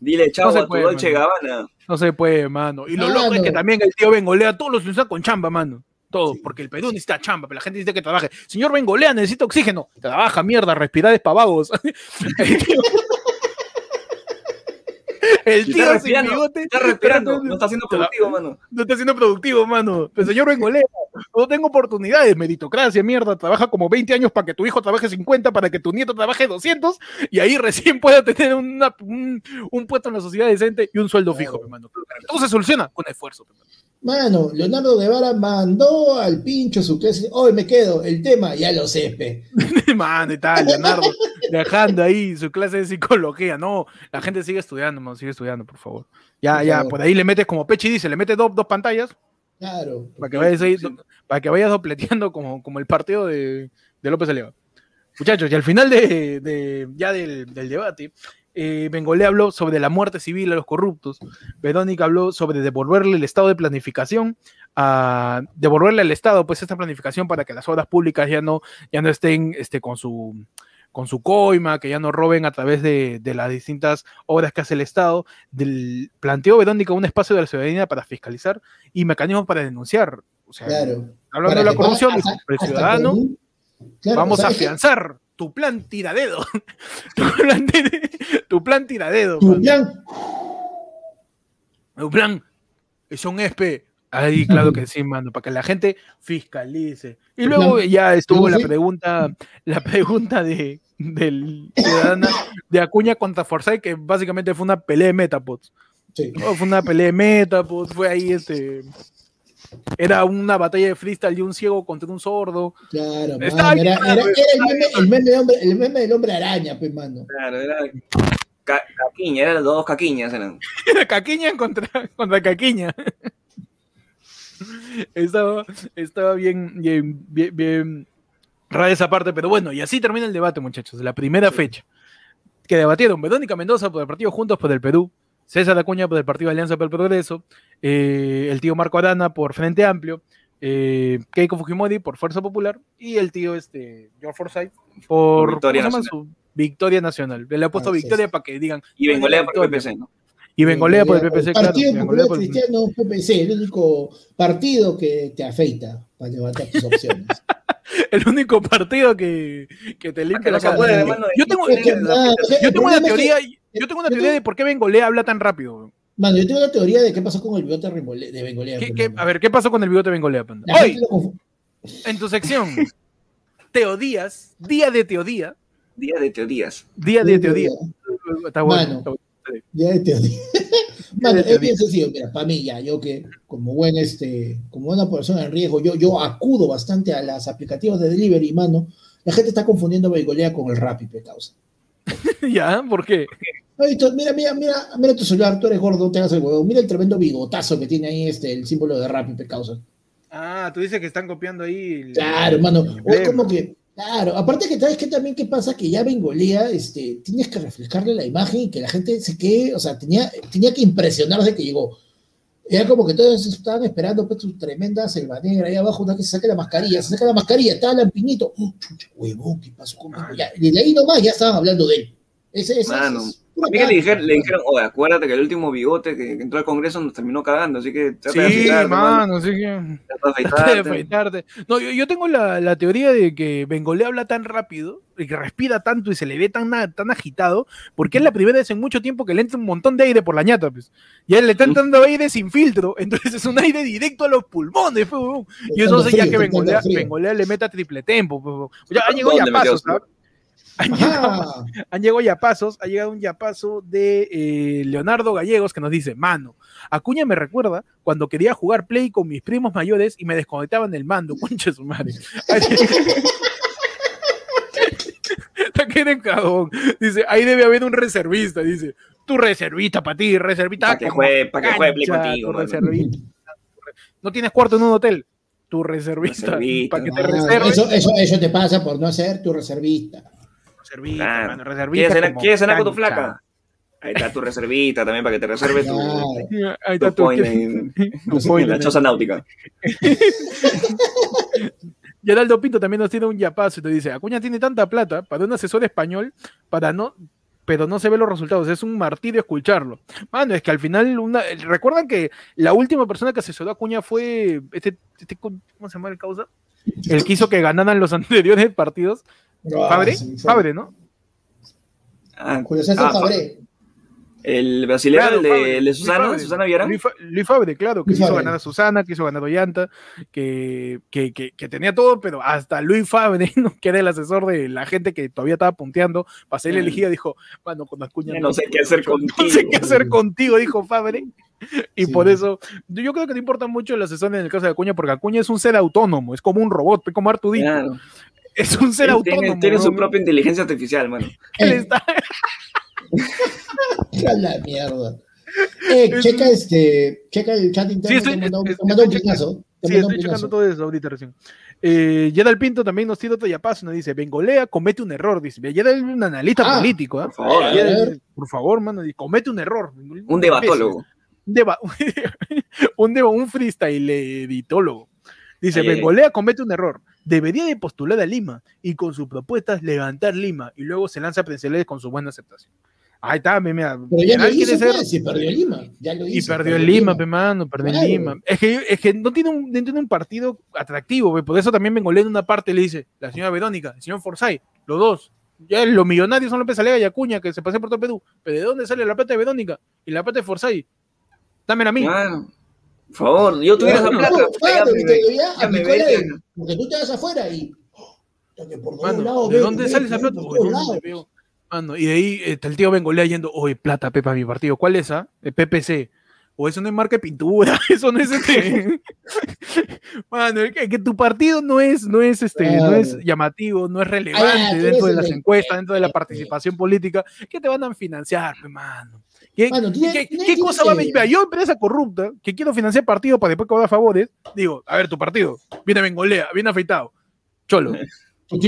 Dile chavo a tu Dolce Gabbana. No se puede, mano. Y lo loco es que también el tío Bengolea todos los usa con chamba, mano. Todos, porque el Perú necesita chamba, pero la gente dice que trabaje. Señor Bengolea, necesita oxígeno. Trabaja, mierda, respirar es pavagos. El tío sin bigote. Está respirando, no está siendo productivo, mano. No está siendo productivo, mano. Pero señor Bengolea, no tengo oportunidades, meritocracia, mierda. Trabaja como 20 años para que tu hijo trabaje 50, para que tu nieto trabaje 200, y ahí recién pueda tener un, un, puesto en la sociedad decente y un sueldo fijo, hermano. Todo se soluciona con esfuerzo, hermano. Mano, Leonardo Guevara mandó al pincho su clase. Hoy me quedo, el tema ya lo sé, Mano, y tal, Leonardo, dejando ahí su clase de psicología. No, la gente sigue estudiando, mano, sigue estudiando, por favor. Ya, ya, por ahí le metes como Pechi dice, le metes dos, dos pantallas. Claro. Para que vayas, ahí, para que vayas dopleteando como, como el partido de, de López Aliaga. Muchachos, y al final de, de ya del, del debate, eh, Bengolé habló sobre la muerte civil a los corruptos, Verónica habló sobre devolverle el estado de planificación, a devolverle al Estado pues esta planificación para que las obras públicas ya no, ya no estén este, con su con su coima, que ya no roben a través de, las distintas obras que hace el Estado. Del, planteó Verónica un espacio de la ciudadanía para fiscalizar y mecanismos para denunciar. O sea, hablando de la corrupción, el ciudadano, vamos a afianzar tu plan tiradedo. tu, plan, tu plan tiradedo. Tu plan. Tu plan. Es un ESPE. Ahí, claro que sí, mano, para que la gente fiscalice. Y luego ya estuvo la pregunta, la pregunta de, del ciudadana de Acuña contra Forsyth, que básicamente fue una pelea de Metapods. Sí. fue una pelea de Metapods, fue ahí este era una batalla de freestyle y un ciego contra un sordo. Claro, era, el, meme, el, meme del hombre araña, pues, mano. Claro, era caquiña, eran dos caquiñas. Eran. Era caquiña contra, contra caquiña. estaba, estaba bien, bien, bien, rara esa parte, pero bueno, y así termina el debate, muchachos. La primera fecha que debatieron Verónica Mendoza por el partido Juntos por el Perú, César Acuña por el Partido Alianza por el Progreso, eh, el tío Marco Arana por Frente Amplio, eh, Keiko Fujimori por Fuerza Popular y el tío este, George Forsyth por Victoria Nacional. Victoria Nacional. Le ha puesto Victoria para que digan. Y Bengolea por PPC, ¿no? Y Bengolea por el PPC, Partido Popular Cristiano PPC, el único partido que te afeita para levantar tus opciones. el único partido que, que te limpia la cara. Yo tengo, yo tengo una teoría yo tengo una teoría de por qué Bengolea habla tan rápido. Mano, yo tengo una teoría de qué pasó con el bigote de Bengolea. a ver, ¿qué pasó con el bigote de Bengolea? Hoy, en tu sección, Teodías, día de Teodía. Día de Teodías. Día de Teodía. Está bueno. Día de Teodía. Mano, es bien sencillo, mira, para mí ya, yo que como buen este, como buena persona en riesgo, yo, yo acudo bastante a las aplicativos de delivery, mano. La gente está confundiendo Bengolea con el Rappi, causa. ¿Ya? ¿Por qué? Mira, mira, mira, mira tu celular, tú eres gordo, no te hagas el huevo. Mira el tremendo bigotazo que tiene ahí este, el símbolo de Rappi, causa. Ah, tú dices que están copiando ahí. claro, hermano. Es como que, claro, aparte que sabes que también qué pasa que ya Bengolea, este, tienes que reflejarle la imagen y que la gente se quede, o sea, tenía, tenía que impresionarse que llegó. Era como que todos estaban esperando pues, su tremenda selva negra ahí abajo, una que se saque la mascarilla, se saca la mascarilla, está Lampinito. Oh, chucha, huevón, ¿qué pasó con ya, Y de ahí nomás ya estaban hablando de él. Ese, ese, Mano, a mí que le dijeron, le dijeron, oye, acuérdate que el último bigote que, entró al Congreso nos terminó cagando, así que trata sí, de mano, así que... Trata de afeitarte. No, yo, yo tengo la, la, teoría de que Bengolé habla tan rápido, y que respira tanto y se le ve tan, tan agitado, porque es la primera vez en mucho tiempo que le entra un montón de aire por la ñata, pues. Y a él le está entrando aire sin filtro, entonces es un aire directo a los pulmones, pues, Y eso hace ya que Bengolea, le meta triple tempo, pues. Ya llegó ya paso, ¿sabes? Han llegado, ya pasos, ha llegado un yapazo de eh, Leonardo Gallegos que nos dice, mano, Acuña me recuerda cuando quería jugar Play con mis primos mayores y me desconectaban el mando, concha su madre. cagón. Dice, ahí debe haber un reservista. Dice, tu reservista para ti, reservista. Para que juegue, para que juegue contigo. No tienes cuarto en un hotel. Tu reservista. Para que te ah, Eso, eso, eso, te pasa por no ser tu reservista. Reservista, reservista. ¿Quieres cenar con tu flaca? Ahí está tu reservista también para que te reserve tu, Ahí está tu, point en, la choza náutica. Y Geraldo Pinto también nos tiene un yapazo y te dice, Acuña tiene tanta plata para un asesor español para no pero no se ve los resultados, es un martirio escucharlo. Mano, es que al final, una, recuerdan que la última persona que asesoró a Acuña fue este, este ¿cómo se llama el causa? El que hizo que ganaran los anteriores partidos. Ah, Fabre, Fabre, ¿no? Ah, Julio César ah, Fabre. El brasileño, de, Susana, Susana Vieira. Luis, Fabre, claro, que hizo ganar a Susana, que hizo ganar a Ollanta, que, que, que, tenía todo, pero hasta Luis Fabre, que era el asesor de la gente que todavía estaba punteando, para ser elegida, dijo, bueno, con Acuña. No, sé qué hacer contigo. No sé qué hacer contigo, dijo Fabre. Y por eso, yo creo que no importa mucho el asesor en el caso de Acuña, porque Acuña es un ser autónomo, es como un robot, es como Artudito. Claro. Es un ser autónomo. Tiene, su propia inteligencia artificial, mano. Él está. la mierda. Eh, checa este, checa el chat interno. Sí, estoy, un Sí, estoy checando todo eso ahorita recién. Eh, Yedal Pinto también nos tira otro yapazo, nos dice, Bengolea comete un error, dice. Yedal es un analista ah, político, ¿eh? Por favor, por favor, mano, comete un error. Un debatólogo. Un, deba un, deba un freestyle editólogo. Dice, Bengolea comete un error. Debería de postular a Lima y con sus propuestas levantar Lima y luego se lanza a presidenciales con su buena aceptación. Ahí está, mira. Pero ya lo hizo, ser... Pues, perdió Lima. Ya lo hizo, y perdió en Lima, pe mano, perdió en Lima. Es que, es que no, tiene un, no tiene un partido atractivo, por eso también vengo leyendo una parte le dice, la señora Verónica, el señor Forsyth, los dos. Ya los millonarios son López Alega y Acuña, que se pasan por todo Perú. Pero ¿de dónde sale la plata de Verónica? Y la plata de Forsyth. Dámela a mí. Por favor, yo tuviera esa plata. porque tú te vas afuera y... Mano, ¿De dónde sale esa plata? y de ahí está el tío Bengolea yendo, oye, plata, Pepa, mi partido. ¿Cuál es esa? El PPC. O eso no es marca de pintura, eso no es este. Mano, que, que, tu partido no es, no es este, no es llamativo, no es relevante dentro de las encuestas, dentro de la participación política, ¿qué te van a financiar, mano? ¿Qué, ¿qué, cosa va a venir? Yo, empresa corrupta, que quiero financiar partido para después cobrar favores, digo, a ver, tu partido, viene Bengolea, viene afeitado, cholo. ¿Tú?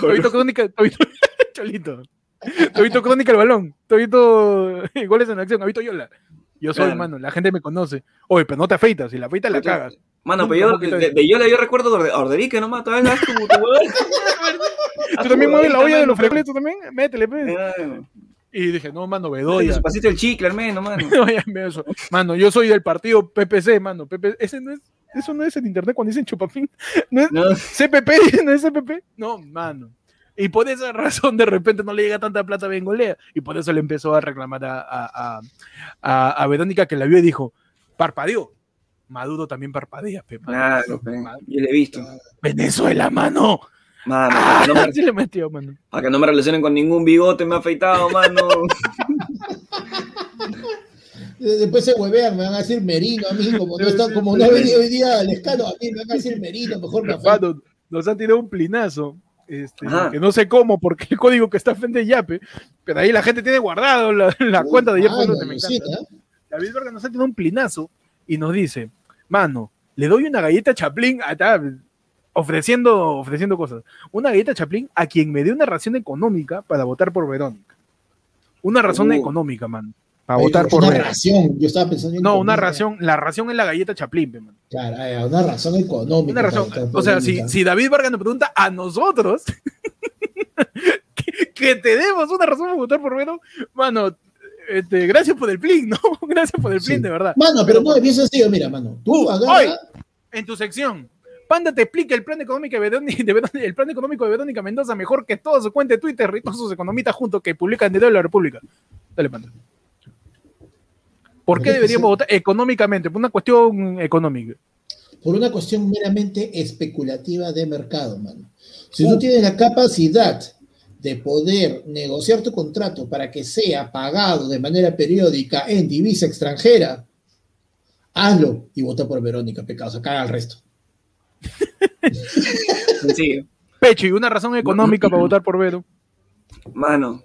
Tobito Crónica, Cholito. Tobito Crónica el balón. Tobito goles en acción. Tobito Yola. Yo soy, mano, la gente me conoce. Oye, pero no te afeitas, si la afeitas la cagas. Mano, pero yo de, de, Yola yo recuerdo a Orderique nomás, todavía no como tu ¿Tú también mueves la olla de los frecuentes tú también? Métele, pues. Y dije, no, mano, Bedoya. Pasito el chicle, hermano, mano. mano, yo soy del partido PPC, mano. PP, ese no es eso no es en internet cuando dicen chupapín. ¿No es no. CPP? ¿No es CPP? No, mano. Y por esa razón de repente no le llega tanta plata a Bengolea. Y por eso le empezó a reclamar a, a, a, a Verónica que la vio y dijo, parpadeó. Maduro también parpadea, pe, Claro, yo le he visto. Venezuela, mano. Mano, ah, no me, le metió, mano. Para que no me relacionen con ningún bigote, me ha afeitado, mano. Después se huevean, me van a decir Merino a mí, como no, está, como no ha venido hoy día al escano, a mí me van a decir Merino, mejor me Nos han tirado un plinazo. Este, que no sé cómo, porque el código que está frente de Yape, pero ahí la gente tiene guardado la, cuenta de Yape. Ah, me encanta. David Vargas nos ha tirado un plinazo y nos dice, mano, le doy una galleta Chaplin, ofreciendo, ofreciendo cosas, una galleta Chaplin a quien me dé una razón económica para votar por Verónica. Una razón uh. económica, mano. A votar por una ración. Yo estaba pensando en No, una ración. La ración es la galleta Chaplin, man. Claro, eh, una razón económica. Una razón. O sea, si, si, David Vargas nos pregunta a nosotros que, tenemos una razón para votar por Venom, mano, este, gracias por el plin, ¿no? Gracias por el plin, de verdad. Mano, pero no, es bien sencillo, mira, mano. Tú Hoy, en tu sección, Panda te explica el plan económico de, Verónica, el plan económico de Verónica Mendoza mejor que todo su cuenta de Twitter y todos sus economistas juntos que publican de la República. Dale, Panda. ¿Por qué deberíamos votar económicamente? Por una cuestión económica. Por una cuestión meramente especulativa de mercado, mano. Si uh. tienes la capacidad de poder negociar tu contrato para que sea pagado de manera periódica en divisa extranjera, hazlo y vota por Verónica, pecado, caga al resto. Sí. Pechi, una razón económica para votar por Vero. Mano,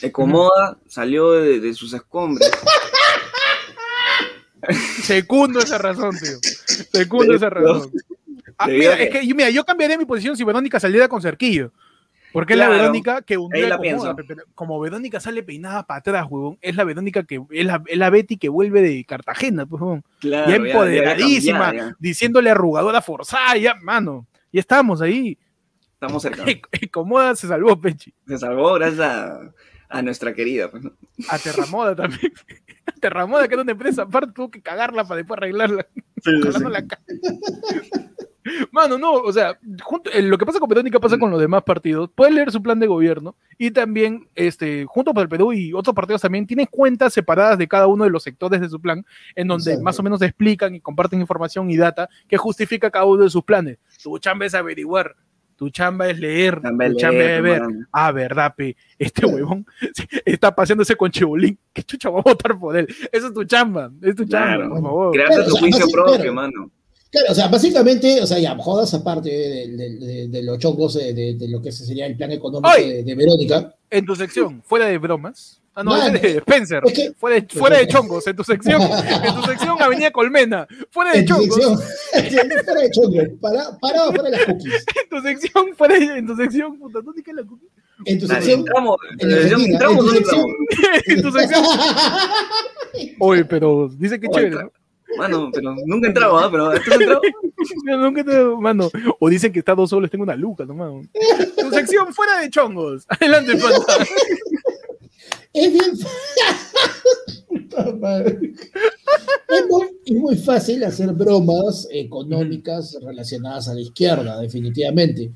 Ecomoda salió de, sus escombros. Secundo esa razón, tío. Secundo esa razón. Ah, mira, es que mira, yo cambiaría mi posición si Verónica saliera con cerquillo. Porque es la Verónica que hundió la como Verónica sale peinada para atrás, huevón, es la Verónica que es la, es la Betty que vuelve de Cartagena, pues, huevón. ya empoderadísima, diciéndole arrugadora forzada, ya, mano. Y estamos ahí. Estamos cerca. Comoda se salvó, Pechi. Se salvó gracias a, nuestra querida. Pues, A Terramoda también. Terramoda, que era una empresa aparte, tuvo que cagarla para después arreglarla. Sí, La Mano, no, o sea, eh, lo que pasa con Verónica pasa con los demás partidos. Puede leer su plan de gobierno y también, este, junto para el Perú y otros partidos también, tiene cuentas separadas de cada uno de los sectores de su plan, en donde más o menos explican y comparten información y data que justifica cada uno de sus planes. Tu chamba es averiguar, tu chamba es leer, tu chamba es ver. Ah, verdad, pe, este huevón está paseándose con Chibolín. ¿Qué chucha va a votar por él? Esa es tu chamba, es tu chamba, por favor. Crearte tu juicio propio, mano. Claro, o sea, básicamente, o sea, ya, jodas aparte de, los chongos de, lo que sería el plan económico de, Verónica. En tu sección, fuera de bromas. Ah, no, es de Spencer. fuera, de, fuera de chongos, en tu sección, en tu sección Avenida Colmena. Fuera de chongos. fuera de chongos, para, parado fuera de las cookies. En tu sección, fuera de, en tu sección, puta, ¿dónde queda la cookie? En tu sección. Entramos, en, tu sección, entramos, en tu sección. Oye, pero dice que chévere. Mano, pero nunca he entrado, ¿ah? Pero ¿tú has entrado? nunca he entrado, mano. O dicen que está dos soles, tengo una luca, no, Tu sección fuera de chongos. Adelante, pata. Es bien. es, muy, es muy fácil hacer bromas económicas relacionadas a la izquierda, definitivamente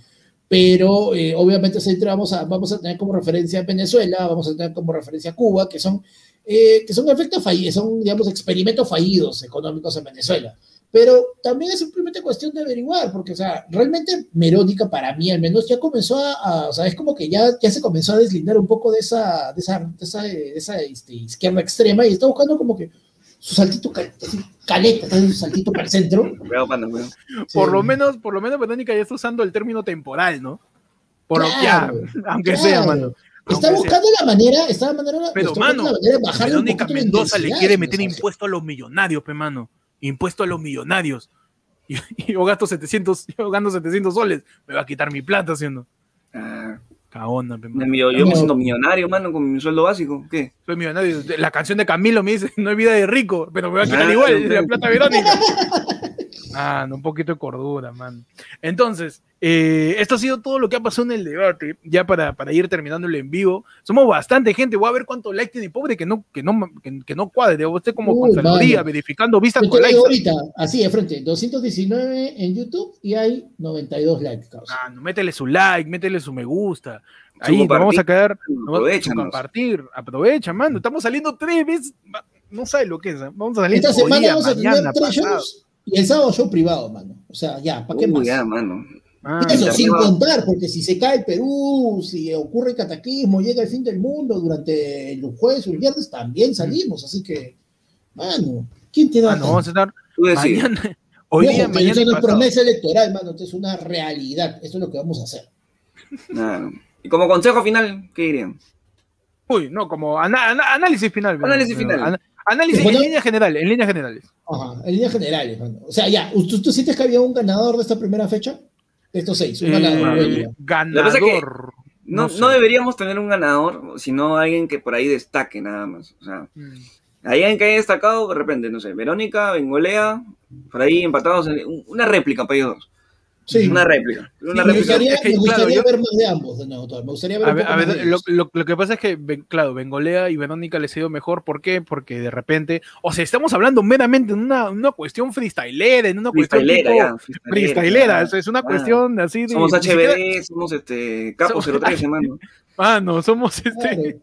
pero eh, obviamente vamos a, vamos a tener como referencia a Venezuela, vamos a tener como referencia a Cuba, que son eh, que son efectos fallidos, son, digamos, experimentos fallidos económicos en Venezuela. Pero también es simplemente cuestión de averiguar, porque, o sea, realmente Merónica, para mí al menos, ya comenzó a, o sea, es como que ya, ya se comenzó a deslindar un poco de esa, de esa, de esa, esa este, izquierda extrema y está buscando como que su saltito caleta, su saltito para el centro. Por lo menos, por lo menos Verónica ya está usando el término temporal, ¿no? Por lo que, aunque sea, mano. Está buscando la manera, está la manera, pero mano, de bajar Verónica Mendoza le quiere meter impuesto a los millonarios, pe mano. Impuesto a los millonarios. Y, yo gasto 700, yo gano 700 soles, me va a quitar mi plata haciendo. Ah. Caona, pe, mano. Yo, yo me siento millonario, mano, con mi sueldo básico. ¿Qué? Soy millonario. La canción de Camilo me dice, no hay vida de rico, pero me va a quitar ah, igual, la plata Verónica. Ah, un poquito de cordura, man. Entonces, eh, esto ha sido todo lo que ha pasado en el debate. Ya para, para ir terminando el en vivo. Somos bastante gente. Voy a ver cuánto like tiene pobre que no, que no, que, no cuadre. Usted como Uy, verificando vistas con likes. ahorita, así de frente, 219 en YouTube y hay 92 likes. Ah, no, métele su like, métele su me gusta. Ahí vamos a quedar. Aprovecha, compartir. Aprovecha, mano. Estamos saliendo tres veces. No sabe lo que es. ¿eh? Vamos a salir Esta semana vamos a tener tres shows y el sábado show privado, mano. O sea, ya, ¿para qué más? Ya, mano. Ah, Eso, sin contar, porque si se cae el Perú, si ocurre el cataclismo, llega el fin del mundo durante el jueves o el viernes, también salimos. Así que, mano, ¿quién te da? Ah, no, vamos a estar mañana. Hoy día, mañana eso no es promesa electoral, mano, esto es una realidad. Esto es lo que vamos a hacer. Y como consejo final, ¿qué dirían? Uy, no, como análisis final. Análisis final. Análisis en líneas generales, en líneas generales. Ajá, en líneas generales. O sea, ya, ¿tú, sientes que había un ganador de esta primera fecha? De estos seis, un ganador. Eh, ganador. no, no, deberíamos tener un ganador, sino alguien que por ahí destaque nada más. O sea, mm. alguien que haya destacado, de repente, no sé, Verónica, Bengolea, por ahí empatados, en, una réplica para ellos dos. Sí. Una réplica. Una me gustaría, ver más de ambos de nuevo. Me gustaría ver, a ver, lo, lo, lo, que pasa es que, claro, Bengolea y Verónica les ha ido mejor. ¿Por qué? Porque de repente, o sea, estamos hablando meramente en una, una cuestión freestylera, en una cuestión freestylera, freestylera. Es una cuestión así de. Somos HBD, somos este. Capos 03, hermano. Mano, somos este.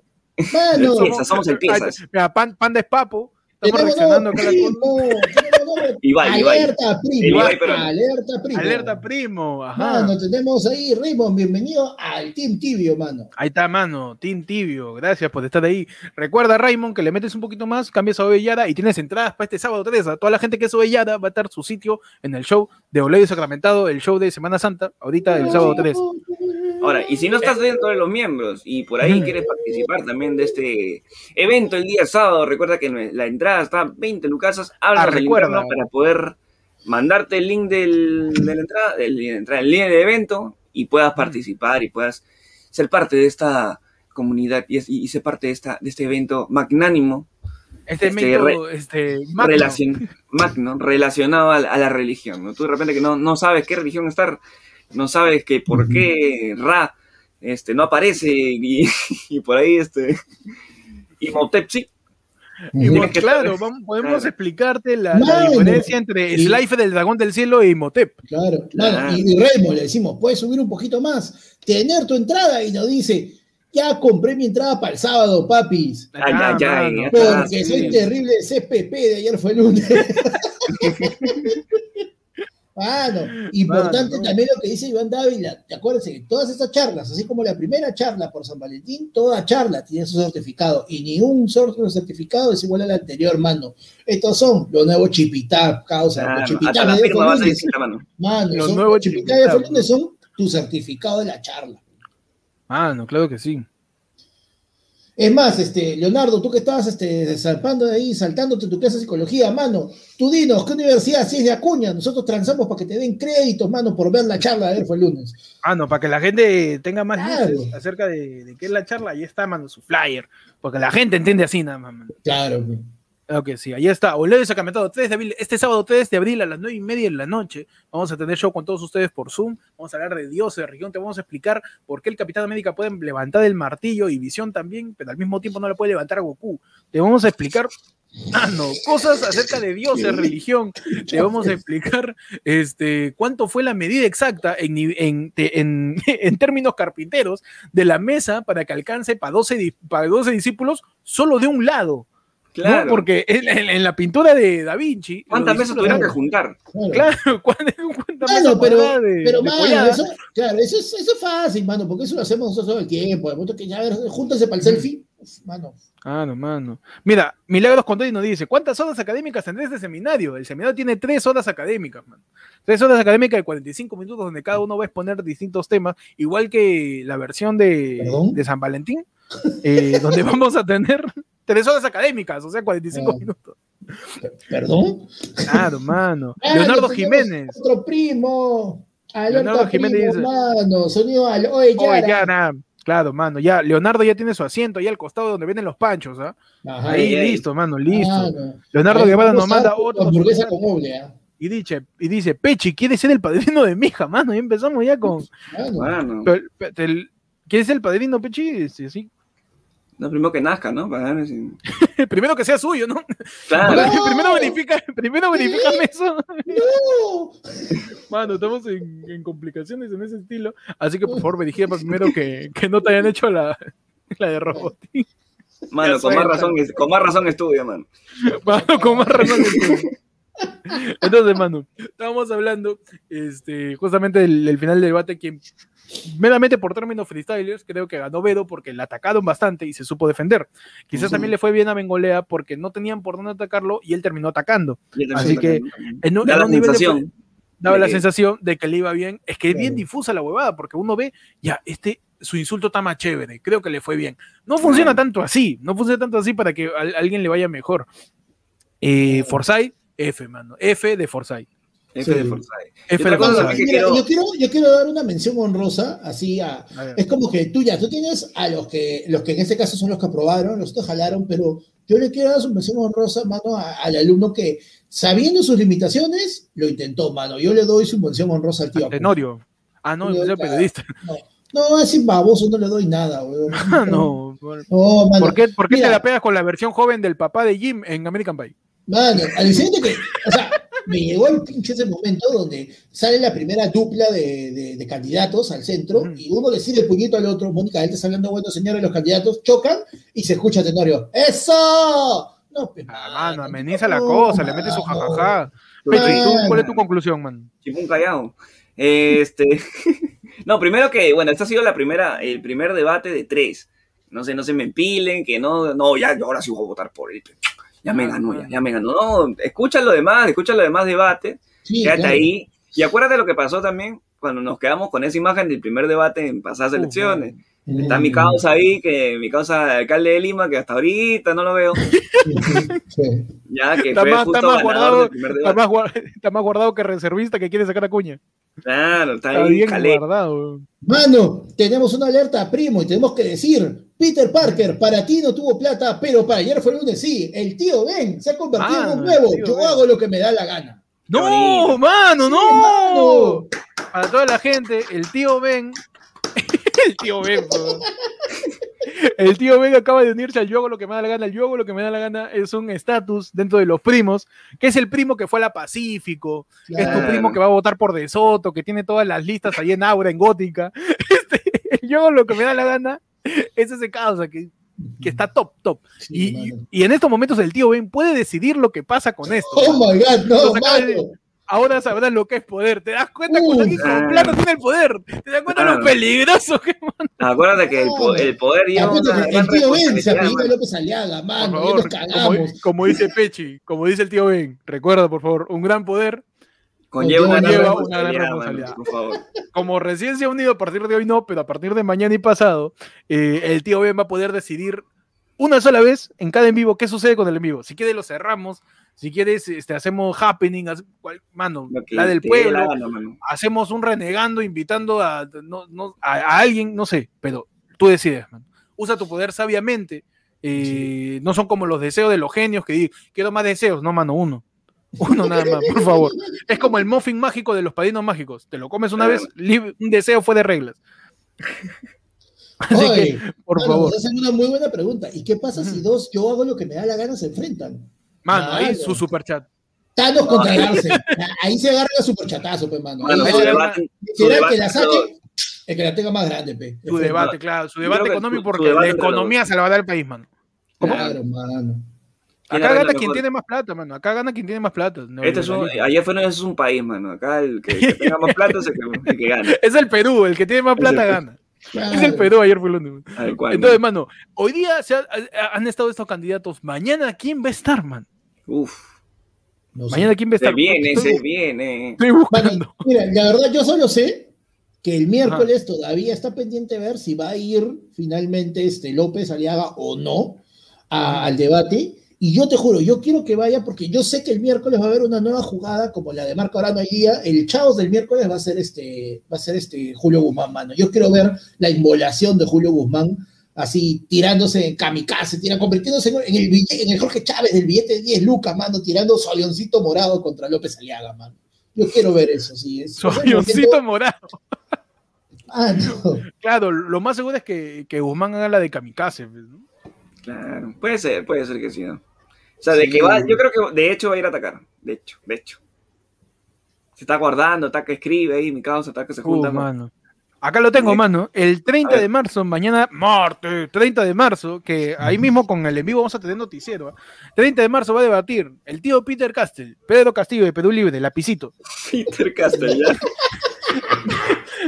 Mano, somos, somos el piezas. Mira, pan, pan de papo Estamos reaccionando Alerta, primo. alerta, primo. Alerta, primo. Ajá. Mano, tenemos ahí, Raymond, bienvenido al Team Tibio, mano. Ahí está, mano, Team Tibio. Gracias por estar ahí. Recuerda, Raymond, que le metes un poquito más, cambias a Ovellada y tienes entradas para este sábado 3. A toda la gente que es Ovellada va a estar su sitio en el show de Oledio Sacramentado, el show de Semana Santa, ahorita el sábado 3. Ahora, y si no estás dentro de los miembros y por ahí quieres participar también de este evento el día sábado, recuerda que la entrada está 20 lucasas, habla ah, para poder mandarte el link del, de la entrada, el, el link del evento y puedas participar y puedas ser parte de esta comunidad y, ser parte de, esta, de este evento magnánimo. Este, evento este, magno. relacionado a, la religión. ¿no? Tú de repente que no, no sabes qué religión estar, no sabes que por qué Ra este, no aparece y, por ahí este, y Motep sí. claro, podemos explicarte la, diferencia entre el life del dragón del cielo y Motep. Claro, claro. Y, Remo le decimos, puedes subir un poquito más, tener tu entrada y nos dice, ya compré mi entrada para el sábado, papis. Ah, ya, ya, porque soy terrible CPP de ayer fue el lunes. Bueno, importante también lo que dice Iván Dávila. ¿Te acuerdas que todas estas charlas, así como la primera charla por San Valentín, toda charla tiene su certificado y ni un solo certificado es igual al anterior, mano. Estos son los nuevos chipitap, causa. los chipitap mano. los nuevos chipitap de son tu certificado de la charla. Mano, claro que sí. Es más, este, Leonardo, tú que estabas este, saltando de ahí, saltándote tu clase de psicología, mano, tú dinos, ¿qué universidad? Si es de Acuña, nosotros transamos para que te den créditos, mano, por ver la charla de ayer fue el lunes. Ah, no, para que la gente tenga más claro. acerca de, qué es la charla, ahí está, mano, su flyer, porque la gente entiende así nada más. Claro, Ok, sí, ahí está. Oleo Sacramentado, 3 de abril, este sábado 3 de abril a las 9 y media de la noche. Vamos a tener show con todos ustedes por Zoom. Vamos a hablar de Dios, de región. Te vamos a explicar por qué el Capitán América puede levantar el martillo y Visión también, pero al mismo tiempo no le puede levantar a Goku. Te vamos a explicar Ah, cosas acerca de Dios, de religión. Te vamos a explicar este, cuánto fue la medida exacta en, en, en, términos carpinteros de la mesa para que alcance para 12, para 12 discípulos solo de un lado. Claro. Porque en, la pintura de Da Vinci. ¿Cuántas veces tuvieron que juntar? Claro, ¿cuántas, veces pero, de, pero mano, eso, claro, eso es, eso es fácil, mano, porque eso lo hacemos nosotros todo el tiempo. De modo que ya, a ver, júntense para el selfie. mano. Ah, no, mano. Mira, Milagros Contoni nos dice: ¿Cuántas horas académicas tendrá este seminario? El seminario tiene tres horas académicas, mano. Tres horas académicas de 45 minutos, donde cada uno va a exponer distintos temas, igual que la versión de, de San Valentín, eh, donde vamos a tener tres horas académicas, o sea, 45 minutos. ¿Perdón? Claro, mano. Leonardo Jiménez. Otro primo. Leonardo Jiménez Mano, sonido al. Oye, ya. Claro, mano, ya, Leonardo ya tiene su asiento ahí al costado donde vienen los panchos, ¿ah? ahí, listo, mano, listo. Leonardo Guevara nos manda otro. ¿ah? Y dice, y dice, Pechi, ¿quiere ser el padrino de mi hija, mano? Y empezamos ya con. Mano. ¿Quién es el padrino, Pechi? Sí, sí. No, primero que nazca, ¿no? primero que sea suyo, ¿no? Claro. primero verifica, primero verifícame eso. No. Mano, estamos en, complicaciones en ese estilo. Así que por favor verifica primero que, que no te hayan hecho la, la de robotín. Mano, con más, razón, con más razón estudia, mano. Mano, con más razón estudia. Entonces, mano, estábamos hablando este, justamente del, final del debate, quien meramente por términos freestylers, creo que ganó Vedo porque le atacaron bastante y se supo defender. Quizás también le fue bien a Bengolea porque no tenían por dónde atacarlo y él terminó atacando. Así que en un, la sensación. daba la sensación de que le iba bien. Es que es bien difusa la huevada porque uno ve, ya, este, su insulto está más chévere, creo que le fue bien. No funciona tanto así, no funciona tanto así para que a, alguien le vaya mejor. Eh, Forsyth, F, mano, F de Forsyth. F de Forsyth. F de yo, quiero, yo quiero dar una mención honrosa, así a, es como que tú ya, tú tienes a los que, los que en este caso son los que aprobaron, los que jalaron, pero yo le quiero dar su mención honrosa, mano, al alumno que, sabiendo sus limitaciones, lo intentó, mano. Yo le doy su mención honrosa al tío. Tenorio. Ah, no, es periodista. No, no, ese baboso no le doy nada, weón. Ah, no. no mano. ¿Por qué, por qué te la pegas con la versión joven del papá de Jim en American Pie? Mano, al que, o sea, me llegó el pinche ese momento donde sale la primera dupla de, de, candidatos al centro y uno le sirve el puñito al otro. Mónica, él está hablando, bueno, señores, los candidatos chocan y se escucha Tenorio. ¡Eso! No, pues, ah, mano, ameniza la cosa, le mete su jajaja. ¿cuál es tu conclusión, man? Chipún callado. Este. no, primero que, bueno, esta ha sido la primera, el primer debate de tres. No sé, no se me empilen, que no, no, ya, ahora sí voy a votar por él ya me ganó, ya, ya me ganó. No, escucha lo demás, escucha lo demás debate, quédate ahí. Y acuérdate lo que pasó también cuando nos quedamos con esa imagen del primer debate en pasadas elecciones. Está mi causa ahí, que mi causa de alcalde de Lima, que hasta ahorita no lo veo. Ya, que está, fue más, está, más guardado, está, más, está más guardado que reservista que quiere sacar a Cuña. Claro, está, está ahí bien guardado. Mano, tenemos una alerta, primo, y tenemos que decir, Peter Parker, para ti no tuvo plata, pero para ayer fue lunes sí. El tío Ben se ha convertido en un ah, nuevo. Yo hago lo que me da la gana. No, mano, no. Para toda la gente, el tío Ben el tío Ben, El tío Ben acaba de unirse al yo lo que me da la gana. El yo lo que me da la gana es un estatus dentro de los primos, que es el primo que fue a la Pacífico, es tu primo que va a votar por De Soto, que tiene todas las listas ahí en Aura, en Gótica. Este, el yo lo que me da la gana es ese causa que, que está top, top. y, y, en estos momentos el tío Ben puede decidir lo que pasa con esto. Oh my God, no, ahora sabrás lo que es poder. ¿Te das cuenta cuando alguien con plata tiene el poder? ¿Te das cuenta lo peligroso que manda? Acuérdate que el, el poder lleva una El tío Ben se apellida López Aliaga, mano, por favor, como, como, dice Pechi, como dice el tío Ben, recuerda, por favor, un gran poder conlleva una, gran responsabilidad. por favor. Como recién se ha unido, a partir de hoy no, pero a partir de mañana y pasado, eh, el tío Ben va a poder decidir una sola vez en cada en vivo qué sucede con el en vivo. Si quiere lo cerramos, si quieres, este, hacemos happening, mano, la del pueblo, hacemos un renegando invitando a, a, alguien, no sé, pero tú decides, mano. Usa tu poder sabiamente. Eh, no son como los deseos de los genios que dicen, quiero más deseos, no, mano, uno. Uno nada más, por favor. Es como el muffin mágico de los padrinos mágicos. Te lo comes una vez, un deseo fue de reglas. Así que, por favor. Es una muy buena pregunta. ¿Y qué pasa si dos yo hago lo que me da la gana se enfrentan? Mano, ahí su superchat. Thanos contra Ahí se agarra el superchatazo, pues, mano. Ahí que la saque, el que la tenga más grande, pe. Su debate, claro, su debate económico, porque la economía se la va a dar el país, mano. ¿Cómo? Claro, mano. Acá gana quien tiene más plata, mano. Acá gana quien tiene más plata. este es un, allá afuera es un país, mano. Acá el que, tenga más plata es el que, gana. Es el Perú, el que tiene más plata gana. Es el Perú, ayer fue el lunes. Entonces, mano, hoy día se han estado estos candidatos. Mañana, ¿quién va a estar, man? Uf. Mañana, ¿quién va a estar? Se viene, se viene. mira, la verdad, yo solo sé que el miércoles todavía está pendiente ver si va a ir finalmente este López Aliaga o no al debate. Y yo te juro, yo quiero que vaya porque yo sé que el miércoles va a haber una nueva jugada como la de Marco Arano día. El Chaos del miércoles va a ser este, va a ser este Julio Guzmán, mano. Yo quiero ver la inmolación de Julio Guzmán así tirándose en kamikaze, tira, convirtiéndose en el, en el Jorge Chávez del billete de 10 lucas, mano, tirando su avioncito morado contra López Aliaga, mano. Yo quiero ver eso, sí. su avioncito morado. Ah, no. Claro, lo más seguro es que, que Guzmán haga la de kamikaze, pues, ¿no? Claro, puede ser, puede ser que sí, ¿no? O sea, de que va, yo creo que de hecho va a ir a atacar. De hecho, de hecho. Se está guardando, está que escribe ahí, mi causa, está que se junta. mano. Acá lo tengo, mano. El 30 de marzo, mañana, martes, 30 de marzo, que ahí mismo con el en vivo vamos a tener noticiero. 30 ¿ah? de marzo va a debatir el tío Peter Castell, Pedro Castillo de Perú Libre, lapicito. Peter Castell, ya.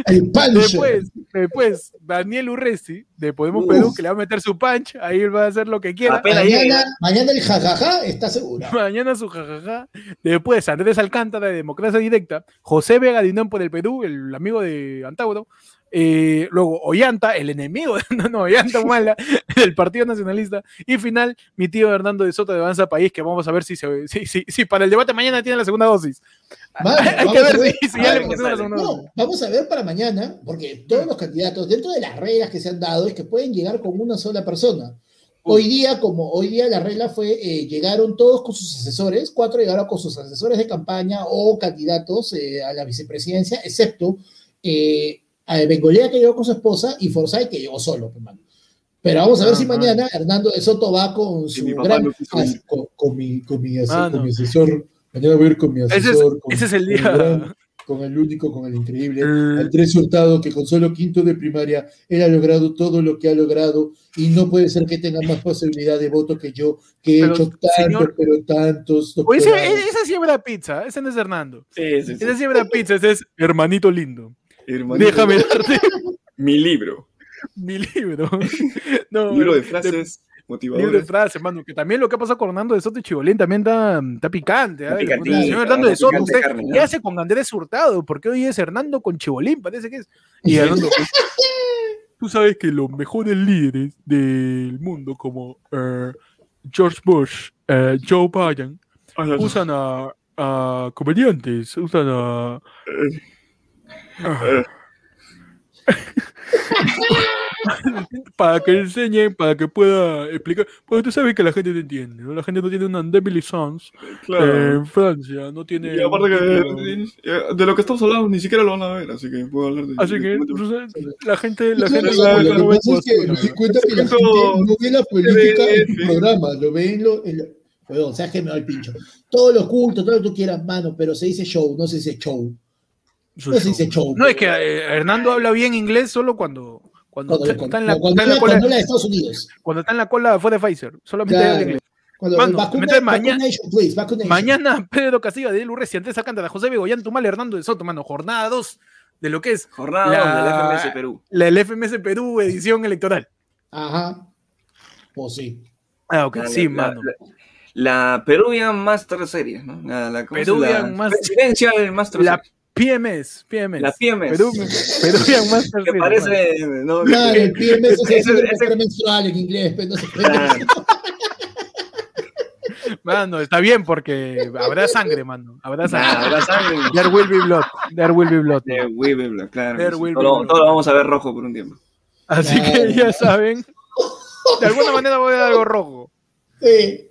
El Después, después, Daniel Urresti, de Podemos Perú, que le va a meter su punch, ahí él va a hacer lo que quiera. Mañana, mañana, el jajaja está seguro. Mañana su jajaja. Después, Andrés Alcántara de Democracia Directa, José Vega Dinón por el Perú, el amigo de Antauro, eh, luego Ollanta, el enemigo de no, no, Ollanta del Partido Nacionalista. Y final, mi tío Hernando de Soto de Avanza País, que vamos a ver si, se, si, si, si para el debate mañana tiene la segunda dosis. Hay que ver, si, ya le la segunda dosis. Vamos a ver para mañana, porque todos los candidatos, dentro de las reglas que se han dado, es que pueden llegar con una sola persona. Hoy día, como hoy día la regla fue, eh, llegaron todos con sus asesores, cuatro llegaron con sus asesores de campaña o candidatos eh, a la vicepresidencia, excepto eh, a Bengolea que llegó con su esposa y Forsyth que llegó solo, hermano. Pero vamos a ver si mañana Hernando de Soto va con su gran. con, mi, con, mi, asesor. Mañana voy a ir con mi asesor. Ese es, el día. con el único, con el increíble, Andrés Hurtado, que con solo quinto de primaria, él ha logrado todo lo que ha logrado y no puede ser que tenga más posibilidad de voto que yo, que he hecho tanto, pero tantos. Ese, ese sí es pizza, ese no es Hernando. Sí, sí, sí. Ese sí es pizza, ese es hermanito lindo. Déjame darte mi libro. Mi libro. No, libro de frases. Libre frase, mano. Que también lo que ha pasado con Hernando de Soto y Chibolín también está, está picante. ¿eh? señor Hernando de Soto, usted, ¿qué hace con Andrés Hurtado? Porque hoy es Hernando con Chibolín, parece que es. Y Hernando, pues, tú sabes que los mejores líderes del mundo, como uh, George Bush, uh, Joe Biden, usan a, a comediantes, usan a. Para que enseñe, para que pueda explicar. Porque tú sabes que la gente te entiende, ¿no? La gente no tiene una Emily Sons claro. en Francia, no tiene. Y aparte que de lo que estamos hablando ni siquiera lo van a ver, así que puedo hablar de Así que la gente, la gente no, lo, lo que pasa es que me di cuenta que la gente no ve la política en tu programa, lo ve en lo. En lo perdón, sabes que me va el pincho. Todos los cultos, todo lo que tú quieras, mano, pero se dice show, no se dice show. No se dice show. No, es que eh, Hernando habla bien inglés solo cuando cuando, cuando, está en la, cuando, está en la cola de Estados Unidos. Cuando está en la cola fue de Pfizer. Solamente claro. inglés. Cuando, Mano, vacuna, mañana, please, mañana Pedro Castillo, Adel Urresi, Andrés Alcántara, José Begoyán Tumal, Hernando de Soto, mano, jornada 2 de lo que es jornada la, del FMS Perú. La del FMS Perú, edición electoral. Ajá. Pues sí. Ah, ok, La- sí, la- mano. La, la Peruvian Master Series, ¿no? La. Peruvian la Master- Presidencial Master La Series. PMS, PMS. La PMS. Perú, Peruvian Master Que parece. ¿no? Claro, el PMS es Ese- el ese- mujer menstrual en inglés, pero no se. Claro. Mano, está bien porque habrá sangre, mano. Habrá sangre. Nada, habrá sangre. There will be blood. There will be blood. De Weevil, claro. There will Todo, be- todo lo vamos a ver rojo por un tiempo. Así que Claro. ya saben. De alguna manera voy a dar algo rojo. Sí.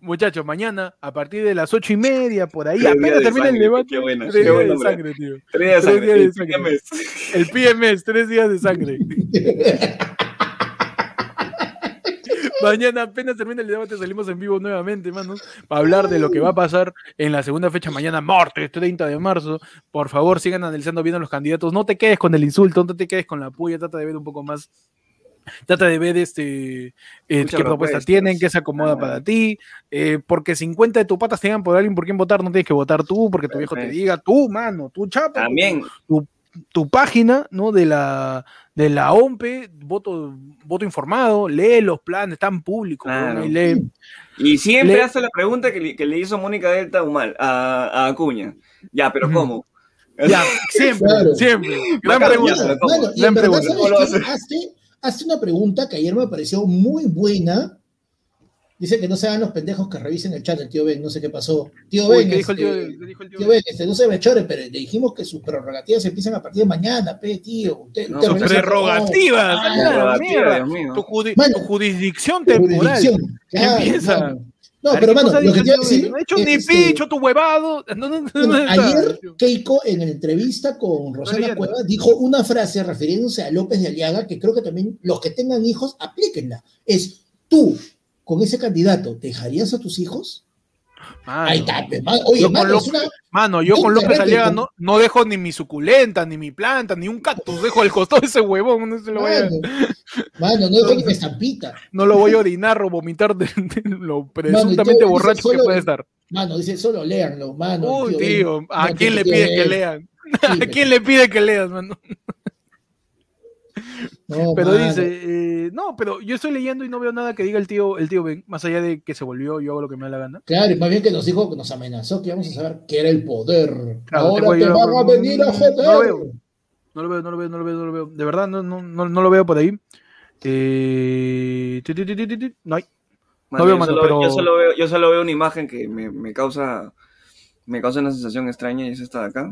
Muchachos, mañana a partir de las ocho y media, por ahí, Tres apenas de termina el debate. qué buena, tres qué días de sangre, tío. Tres días Tres de días de sangre. sangre. PMS. El PMS, tres días de sangre. Mañana apenas termina el debate, salimos en vivo nuevamente, manos, para hablar de lo que va a pasar en la segunda fecha mañana, martes 30 de marzo. Por favor, sigan analizando bien a los candidatos. No te quedes con el insulto, no te quedes con la puya, trata de ver un poco más. Trata de ver este eh, qué propuesta propuestas. tienen, qué se acomoda Ah. para ti. eh, porque 50 de tus patas tengan por alguien por quien votar, no tienes que votar tú, porque tu viejo te Perfecto. diga, tú, mano, tú, chapa. También, tu página, ¿no? De la, de la OMPE, voto, voto informado, lee los planes, están públicos, Claro. lee. y siempre Le- hace la pregunta que le, que le hizo Mónica Delta Humal a, a Acuña. Ya, pero. ¿cómo? Ya, siempre, Claro. siempre. Gran pregunta. y en verdad. Hazte una pregunta que ayer me pareció muy buena. Dice que no se hagan los pendejos que revisen el chat del tío Ben, no sé qué pasó. Tío Uy, Ben, ¿qué dijo el tío? este, qué dijo el tío? tío Ben, este, no se me chore, pero le dijimos que sus prerrogativas empiezan a partir de mañana, pe, tío. Usted, No, usted sus prerrogativas, Ah, a la Prerrogativa, mierda. Dios mío. Tu, judi- Mano, tu jurisdicción temporal. jurisdicción, claro, Empieza. mano. No, pero ¿qué mano, lo que te iba a decir. No he hecho ni este, picho, tu huevado. Ayer Keiko en la entrevista con Rosana. Cueva dijo una frase refiriéndose a López de Aliaga que creo que también los que tengan hijos aplíquenla. Es tú con ese candidato, ¿dejarías a tus hijos? Mano. Ahí está, pe, mano. Oye, Yo con mano, López- una, Mano, yo con López. Aliaga no, no dejo ni mi suculenta, ni mi planta, ni un cactus, dejo al costado de ese huevón, no se lo voy a, mano, mano, no dejo ni una estampita. no lo voy a orinar o vomitar de, de lo Mano, presuntamente borracho dice que solo- puede estar. Mano, dice, solo léanlo, mano. Uy, Ben. tío, ¿a quién tío, le tío pides que lean? ¿A quién le pide que leas, mano? No, Pero dice, eh, no, pero yo estoy leyendo y no veo nada que diga el tío, el tío Ben, más allá de que se volvió, yo hago lo que me da la gana. Claro, y más bien que nos dijo, que nos amenazó que íbamos a saber qué era el poder. Claro, Ahora te van a venir a no joder. lo veo. No lo veo, no lo veo, no lo veo, no lo veo. De verdad, no, no, no, no lo veo por ahí. Eh, ti, ti, ti, ti, ti, ti, no hay. Mano, veo, yo, mano, solo, pero- yo, solo veo, yo solo veo una imagen que me, me causa me causa una sensación extraña y es esta de acá.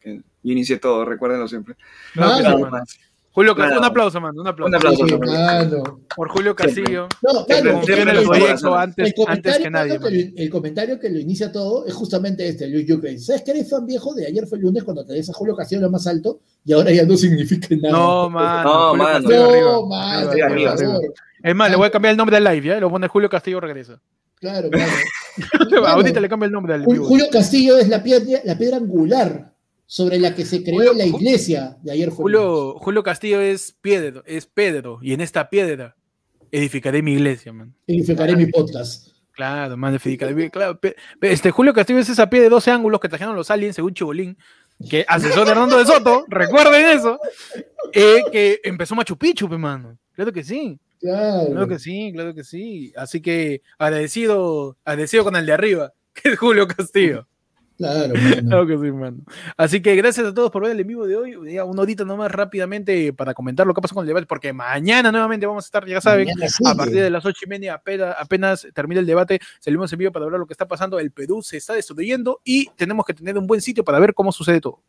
Que yo inicié todo, recuérdenlo siempre. Claro que Mano. sí, mano. Julio Castillo, Claro. un aplauso, mano, un aplauso. Un aplauso. Sí, mano. Por Julio Castillo. No, siempre el proyecto antes, el comentario, antes que nadie. que el comentario que lo inicia todo es justamente este, Luis Yucre. ¿Sabes que eres fan viejo de ayer fue el lunes cuando te des a Julio Castillo lo más alto y ahora ya no significa nada? No, mano. No, mano. No, arriba. mano. Es más, le voy a cambiar el nombre al live, ¿ya? Lo pone Julio Castillo regresa. Claro, mano. Ahorita le cambio el nombre vivo. Julio Castillo es la piedra, la piedra angular sobre la que se creó Julio- la iglesia de ayer fue. Julio, Julio Castillo es Pedro, es Pedro, y en esta piedra edificaré mi iglesia, man. Edificaré mi podcast. Claro, man, edificaré claro, este Julio Castillo es esa piedra de 12 ángulos que trajeron los aliens según Chibolín, que asesor de Hernando de Soto, recuerden eso, eh, que empezó Machu Picchu, hermano. Claro que sí. Claro. que sí, claro que sí. Así que agradecido, agradecido con el de arriba, que es Julio Castillo. Claro, claro que sí, mano. Así que gracias a todos por ver el en vivo de hoy. una horita nomás rápidamente para comentar lo que pasó con el debate, porque mañana nuevamente vamos a estar, ya saben, a partir de las ocho y media apenas, apenas termina el debate, salimos en vivo para hablar lo que está pasando. El Perú se está destruyendo y tenemos que tener un buen sitio para ver cómo sucede todo.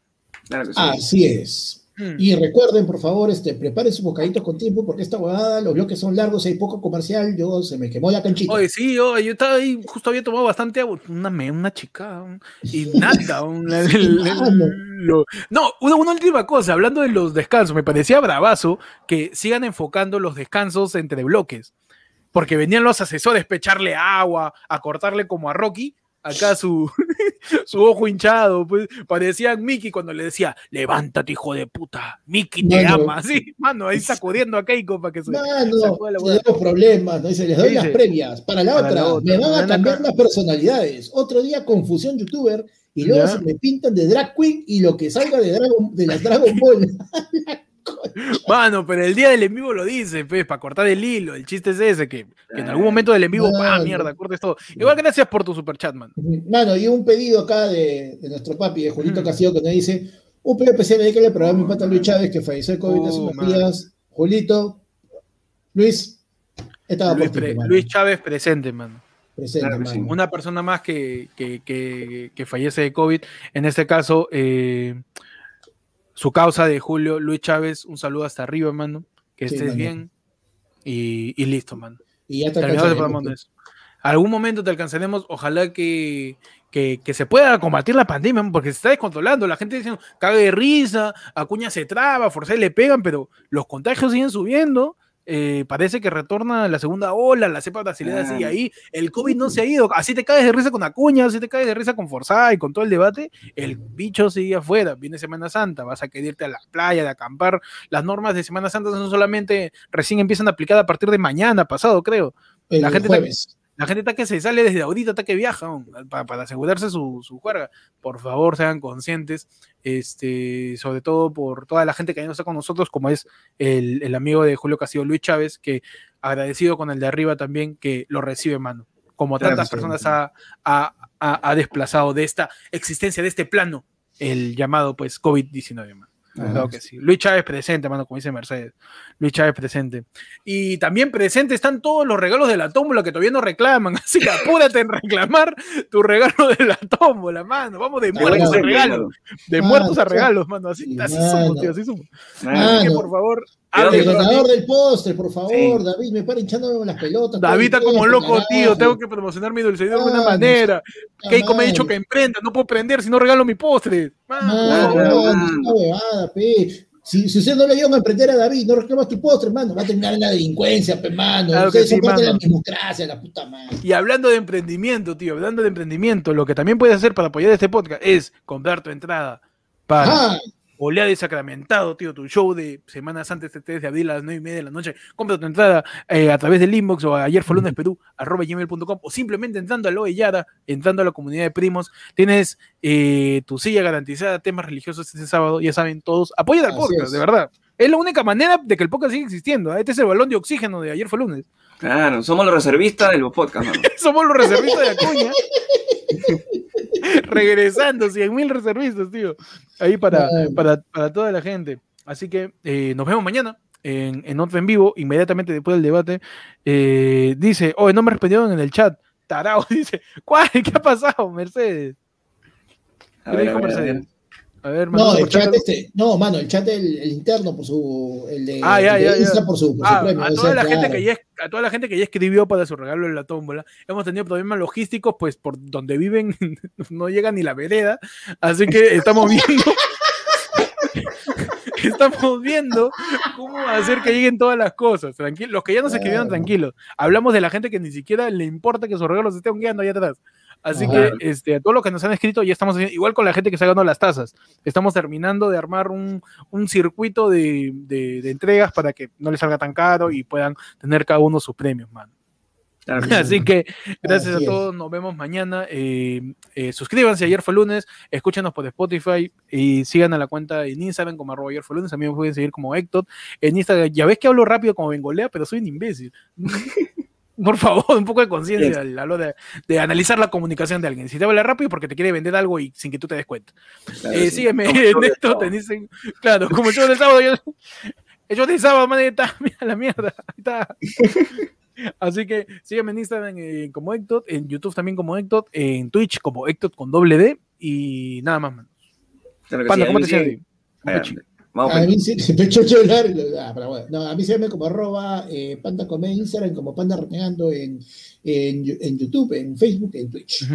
Así es. Mm. Y recuerden, por favor, este, preparen sus bocaditos con tiempo, porque esta huevada, los bloques son largos, hay poco comercial, yo se me quemó la canchita. Oye, sí, yo, yo estaba ahí, justo había tomado bastante agua, una, una chica, y nada, no, una, una, última cosa, hablando de los descansos, me parecía bravazo que sigan enfocando los descansos entre bloques, porque venían los asesores a pecharle agua, a cortarle como a Rocky, acá su, su ojo hinchado, pues parecía Mickey cuando le decía, levántate hijo de puta, Mickey te ama, así, mano, ahí sacudiendo a Keiko para que se... Mano, tenemos problemas, ¿no? Dice, les doy las previas, para la otra, me van a cambiar las personalidades, otro día confusión youtuber, y luego se me pintan de drag queen y lo que salga de, Dragon, de la Dragon Ball. Mano, pero el día del en vivo lo dice, pues, para cortar el hilo. El chiste es ese, que, en algún momento del en vivo, ah, mierda, cortes todo. Igual gracias por tu super chat, man. Mano, y un pedido acá de, nuestro papi, de Julito Castillo, que nos dice: Un pedido especial que le programa mi pata Luis Chávez, que falleció de COVID hace unos días. Julito, Luis, estaba Luis, por Luis Chávez presente, mano. Presente, Una persona más que, que, que, fallece de COVID. En este caso, eh, su causa de Julio Luis Chávez, un saludo hasta arriba, hermano. Que estés bien. Y, listo, mano. Y ya te alcanzaremos. Algún momento te alcanzaremos. Ojalá que, que, se pueda combatir la pandemia, porque se está descontrolando. La gente diciendo, cague de risa, Acuña se traba, Forza le pegan, pero los contagios siguen subiendo eh, parece que retorna la segunda ola, la cepa brasileña sigue ahí, el COVID no se ha ido, así te caes de risa con Acuña, así te caes de risa con Forza y con todo el debate, el bicho sigue afuera, viene Semana Santa, vas a querer irte a la playa, de acampar, las normas de Semana Santa son solamente, recién empiezan a aplicar a partir de mañana, pasado creo. La gente jueves. La gente está que se sale desde ahorita, está que viaja para, asegurarse su, su juerga. Por favor, sean conscientes, este, sobre todo por toda la gente que no está con nosotros, como es el, amigo de Julio Castillo, Luis Chávez, que agradecido con el de arriba también, que lo recibe, mano. Como tantas personas ha, ha, desplazado de esta existencia, de este plano, el llamado pues COVID-19, mano. Claro que sí. Luis Chávez presente, mano, como dice Mercedes. Luis Chávez presente. Y también presente están todos los regalos de la tómbola que todavía no reclaman. Así que apúrate en reclamar tu regalo de la tómbola, mano. Vamos de muertos a regalos. De muertos a regalos, mano. Así, así somos, tío, así somos. Así que por favor, el ganador del postre, por favor, David, me para hinchando las pelotas. David está como loco, tío. Tengo que promocionar mi dulce de alguna manera. Keiko me ha dicho que emprenda, no puedo prender si no regalo mi postre. Si, si usted no le dio a emprender a David, no reclamas tu postre, hermano, va a terminar en la delincuencia, pe, mano. Claro Ustedes sí, son la democracia, la puta madre. Y hablando de emprendimiento, tío, hablando de emprendimiento, lo que también puedes hacer para apoyar este podcast es comprar tu entrada para Olea de Sacramentado, tío, tu show de Semanas antes de 3 de abril a las 9 y media de la noche. Compra tu entrada eh, a través del inbox o ayer fue lunes Perú, arroba gmail.com o simplemente entrando a Loe Yara, entrando a la comunidad de primos. Tienes eh, tu silla garantizada, temas religiosos este sábado, ya saben todos. Apoya al podcast, de verdad. Es la única manera de que el podcast siga existiendo. ¿eh? Este es el balón de oxígeno de ayer fue lunes. Claro, somos los reservistas del podcast. somos los reservistas de Acuña. Regresando, 100 mil reservistas, tío. Ahí para, para, para, toda la gente. Así que eh, nos vemos mañana en, en otro en vivo, inmediatamente después del debate. Eh, dice, oh, no me respondieron en el chat. Tarao dice, ¿cuál? ¿Qué ha pasado, Mercedes? ¿Qué dijo Mercedes? A ver, no, el chat este, no, mano, el chat el, interno por su el de, ah, ya, ya, por su, ah, premio. A toda, la gente que ya, a toda la gente que ya escribió para su regalo en la tómbola, hemos tenido problemas logísticos, pues por donde viven no llega ni la vereda, así que estamos viendo estamos viendo cómo hacer que lleguen todas las cosas. Tranquilo, los que ya nos escribieron, tranquilos. Hablamos de la gente que ni siquiera le importa que sus regalos estén guiando allá atrás. Así que este, a todos los que nos han escrito, ya estamos haciendo, igual con la gente que está ganando las tazas. Estamos terminando de armar un, circuito de, entregas para que no les salga tan caro y puedan tener cada uno sus premios, mano. Así que gracias a todos, nos vemos mañana. Eh, eh, suscríbanse, ayer fue lunes, escúchenos por Spotify y sigan a la cuenta en Instagram como arroba ayer fue lunes. A mí me pueden seguir como Hector. En Instagram, ya ves que hablo rápido como Bengolea, pero soy un imbécil. por favor, un poco de conciencia de, analizar la comunicación de alguien. Si te habla rápido porque te quiere vender algo y sin que tú te des cuenta. Eh, sígueme en esto, te dicen, claro, como yo del sábado, yo, yo del sábado, maneta, mira la mierda, está. Así que sígueme en Instagram eh, como Ectot, en YouTube también como Ectot, en Twitch como Ectot con doble D y nada más, Panda, ¿cómo te sientes? A mí se me ah, no, a mí se llama como arroba eh, panda come Instagram, como panda renegando en, en, en, YouTube, en Facebook, en Twitch.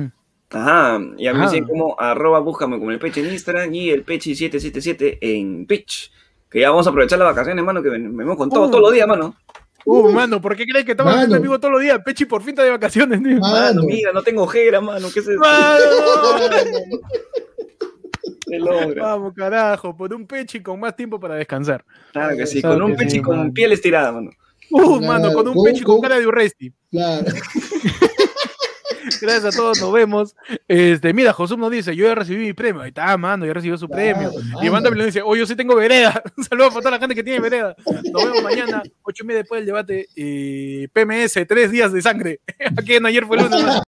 Ajá, y a mí se como arroba búscame como el peche en Instagram y el peche777 en Twitch. Que ya vamos a aprovechar las vacaciones, mano, que venimos con todo, uh. todos los días, mano. Uh, mano, ¿por qué crees que estamos en vivo todos los días? Pechi por fin está de vacaciones, tío. Mano, mira, no tengo ojera, mano, ¿qué es eso? Se logra. Vamos, carajo, por un pechi con más tiempo para descansar. Claro que sí, con un pechi con piel estirada, mano. Uh, mano, con un pechi con cara de Urresti. Claro. Gracias a todos, nos vemos. Este, mira, José nos dice, yo ya recibí mi premio. Ahí está, mano, ya recibió su premio. Y Manda me dice, oh, yo sí tengo vereda. Un saludo para toda la gente que tiene vereda. Nos vemos mañana, ocho y media después del debate. PMS, tres días de sangre. Aquí en ayer fue lunes.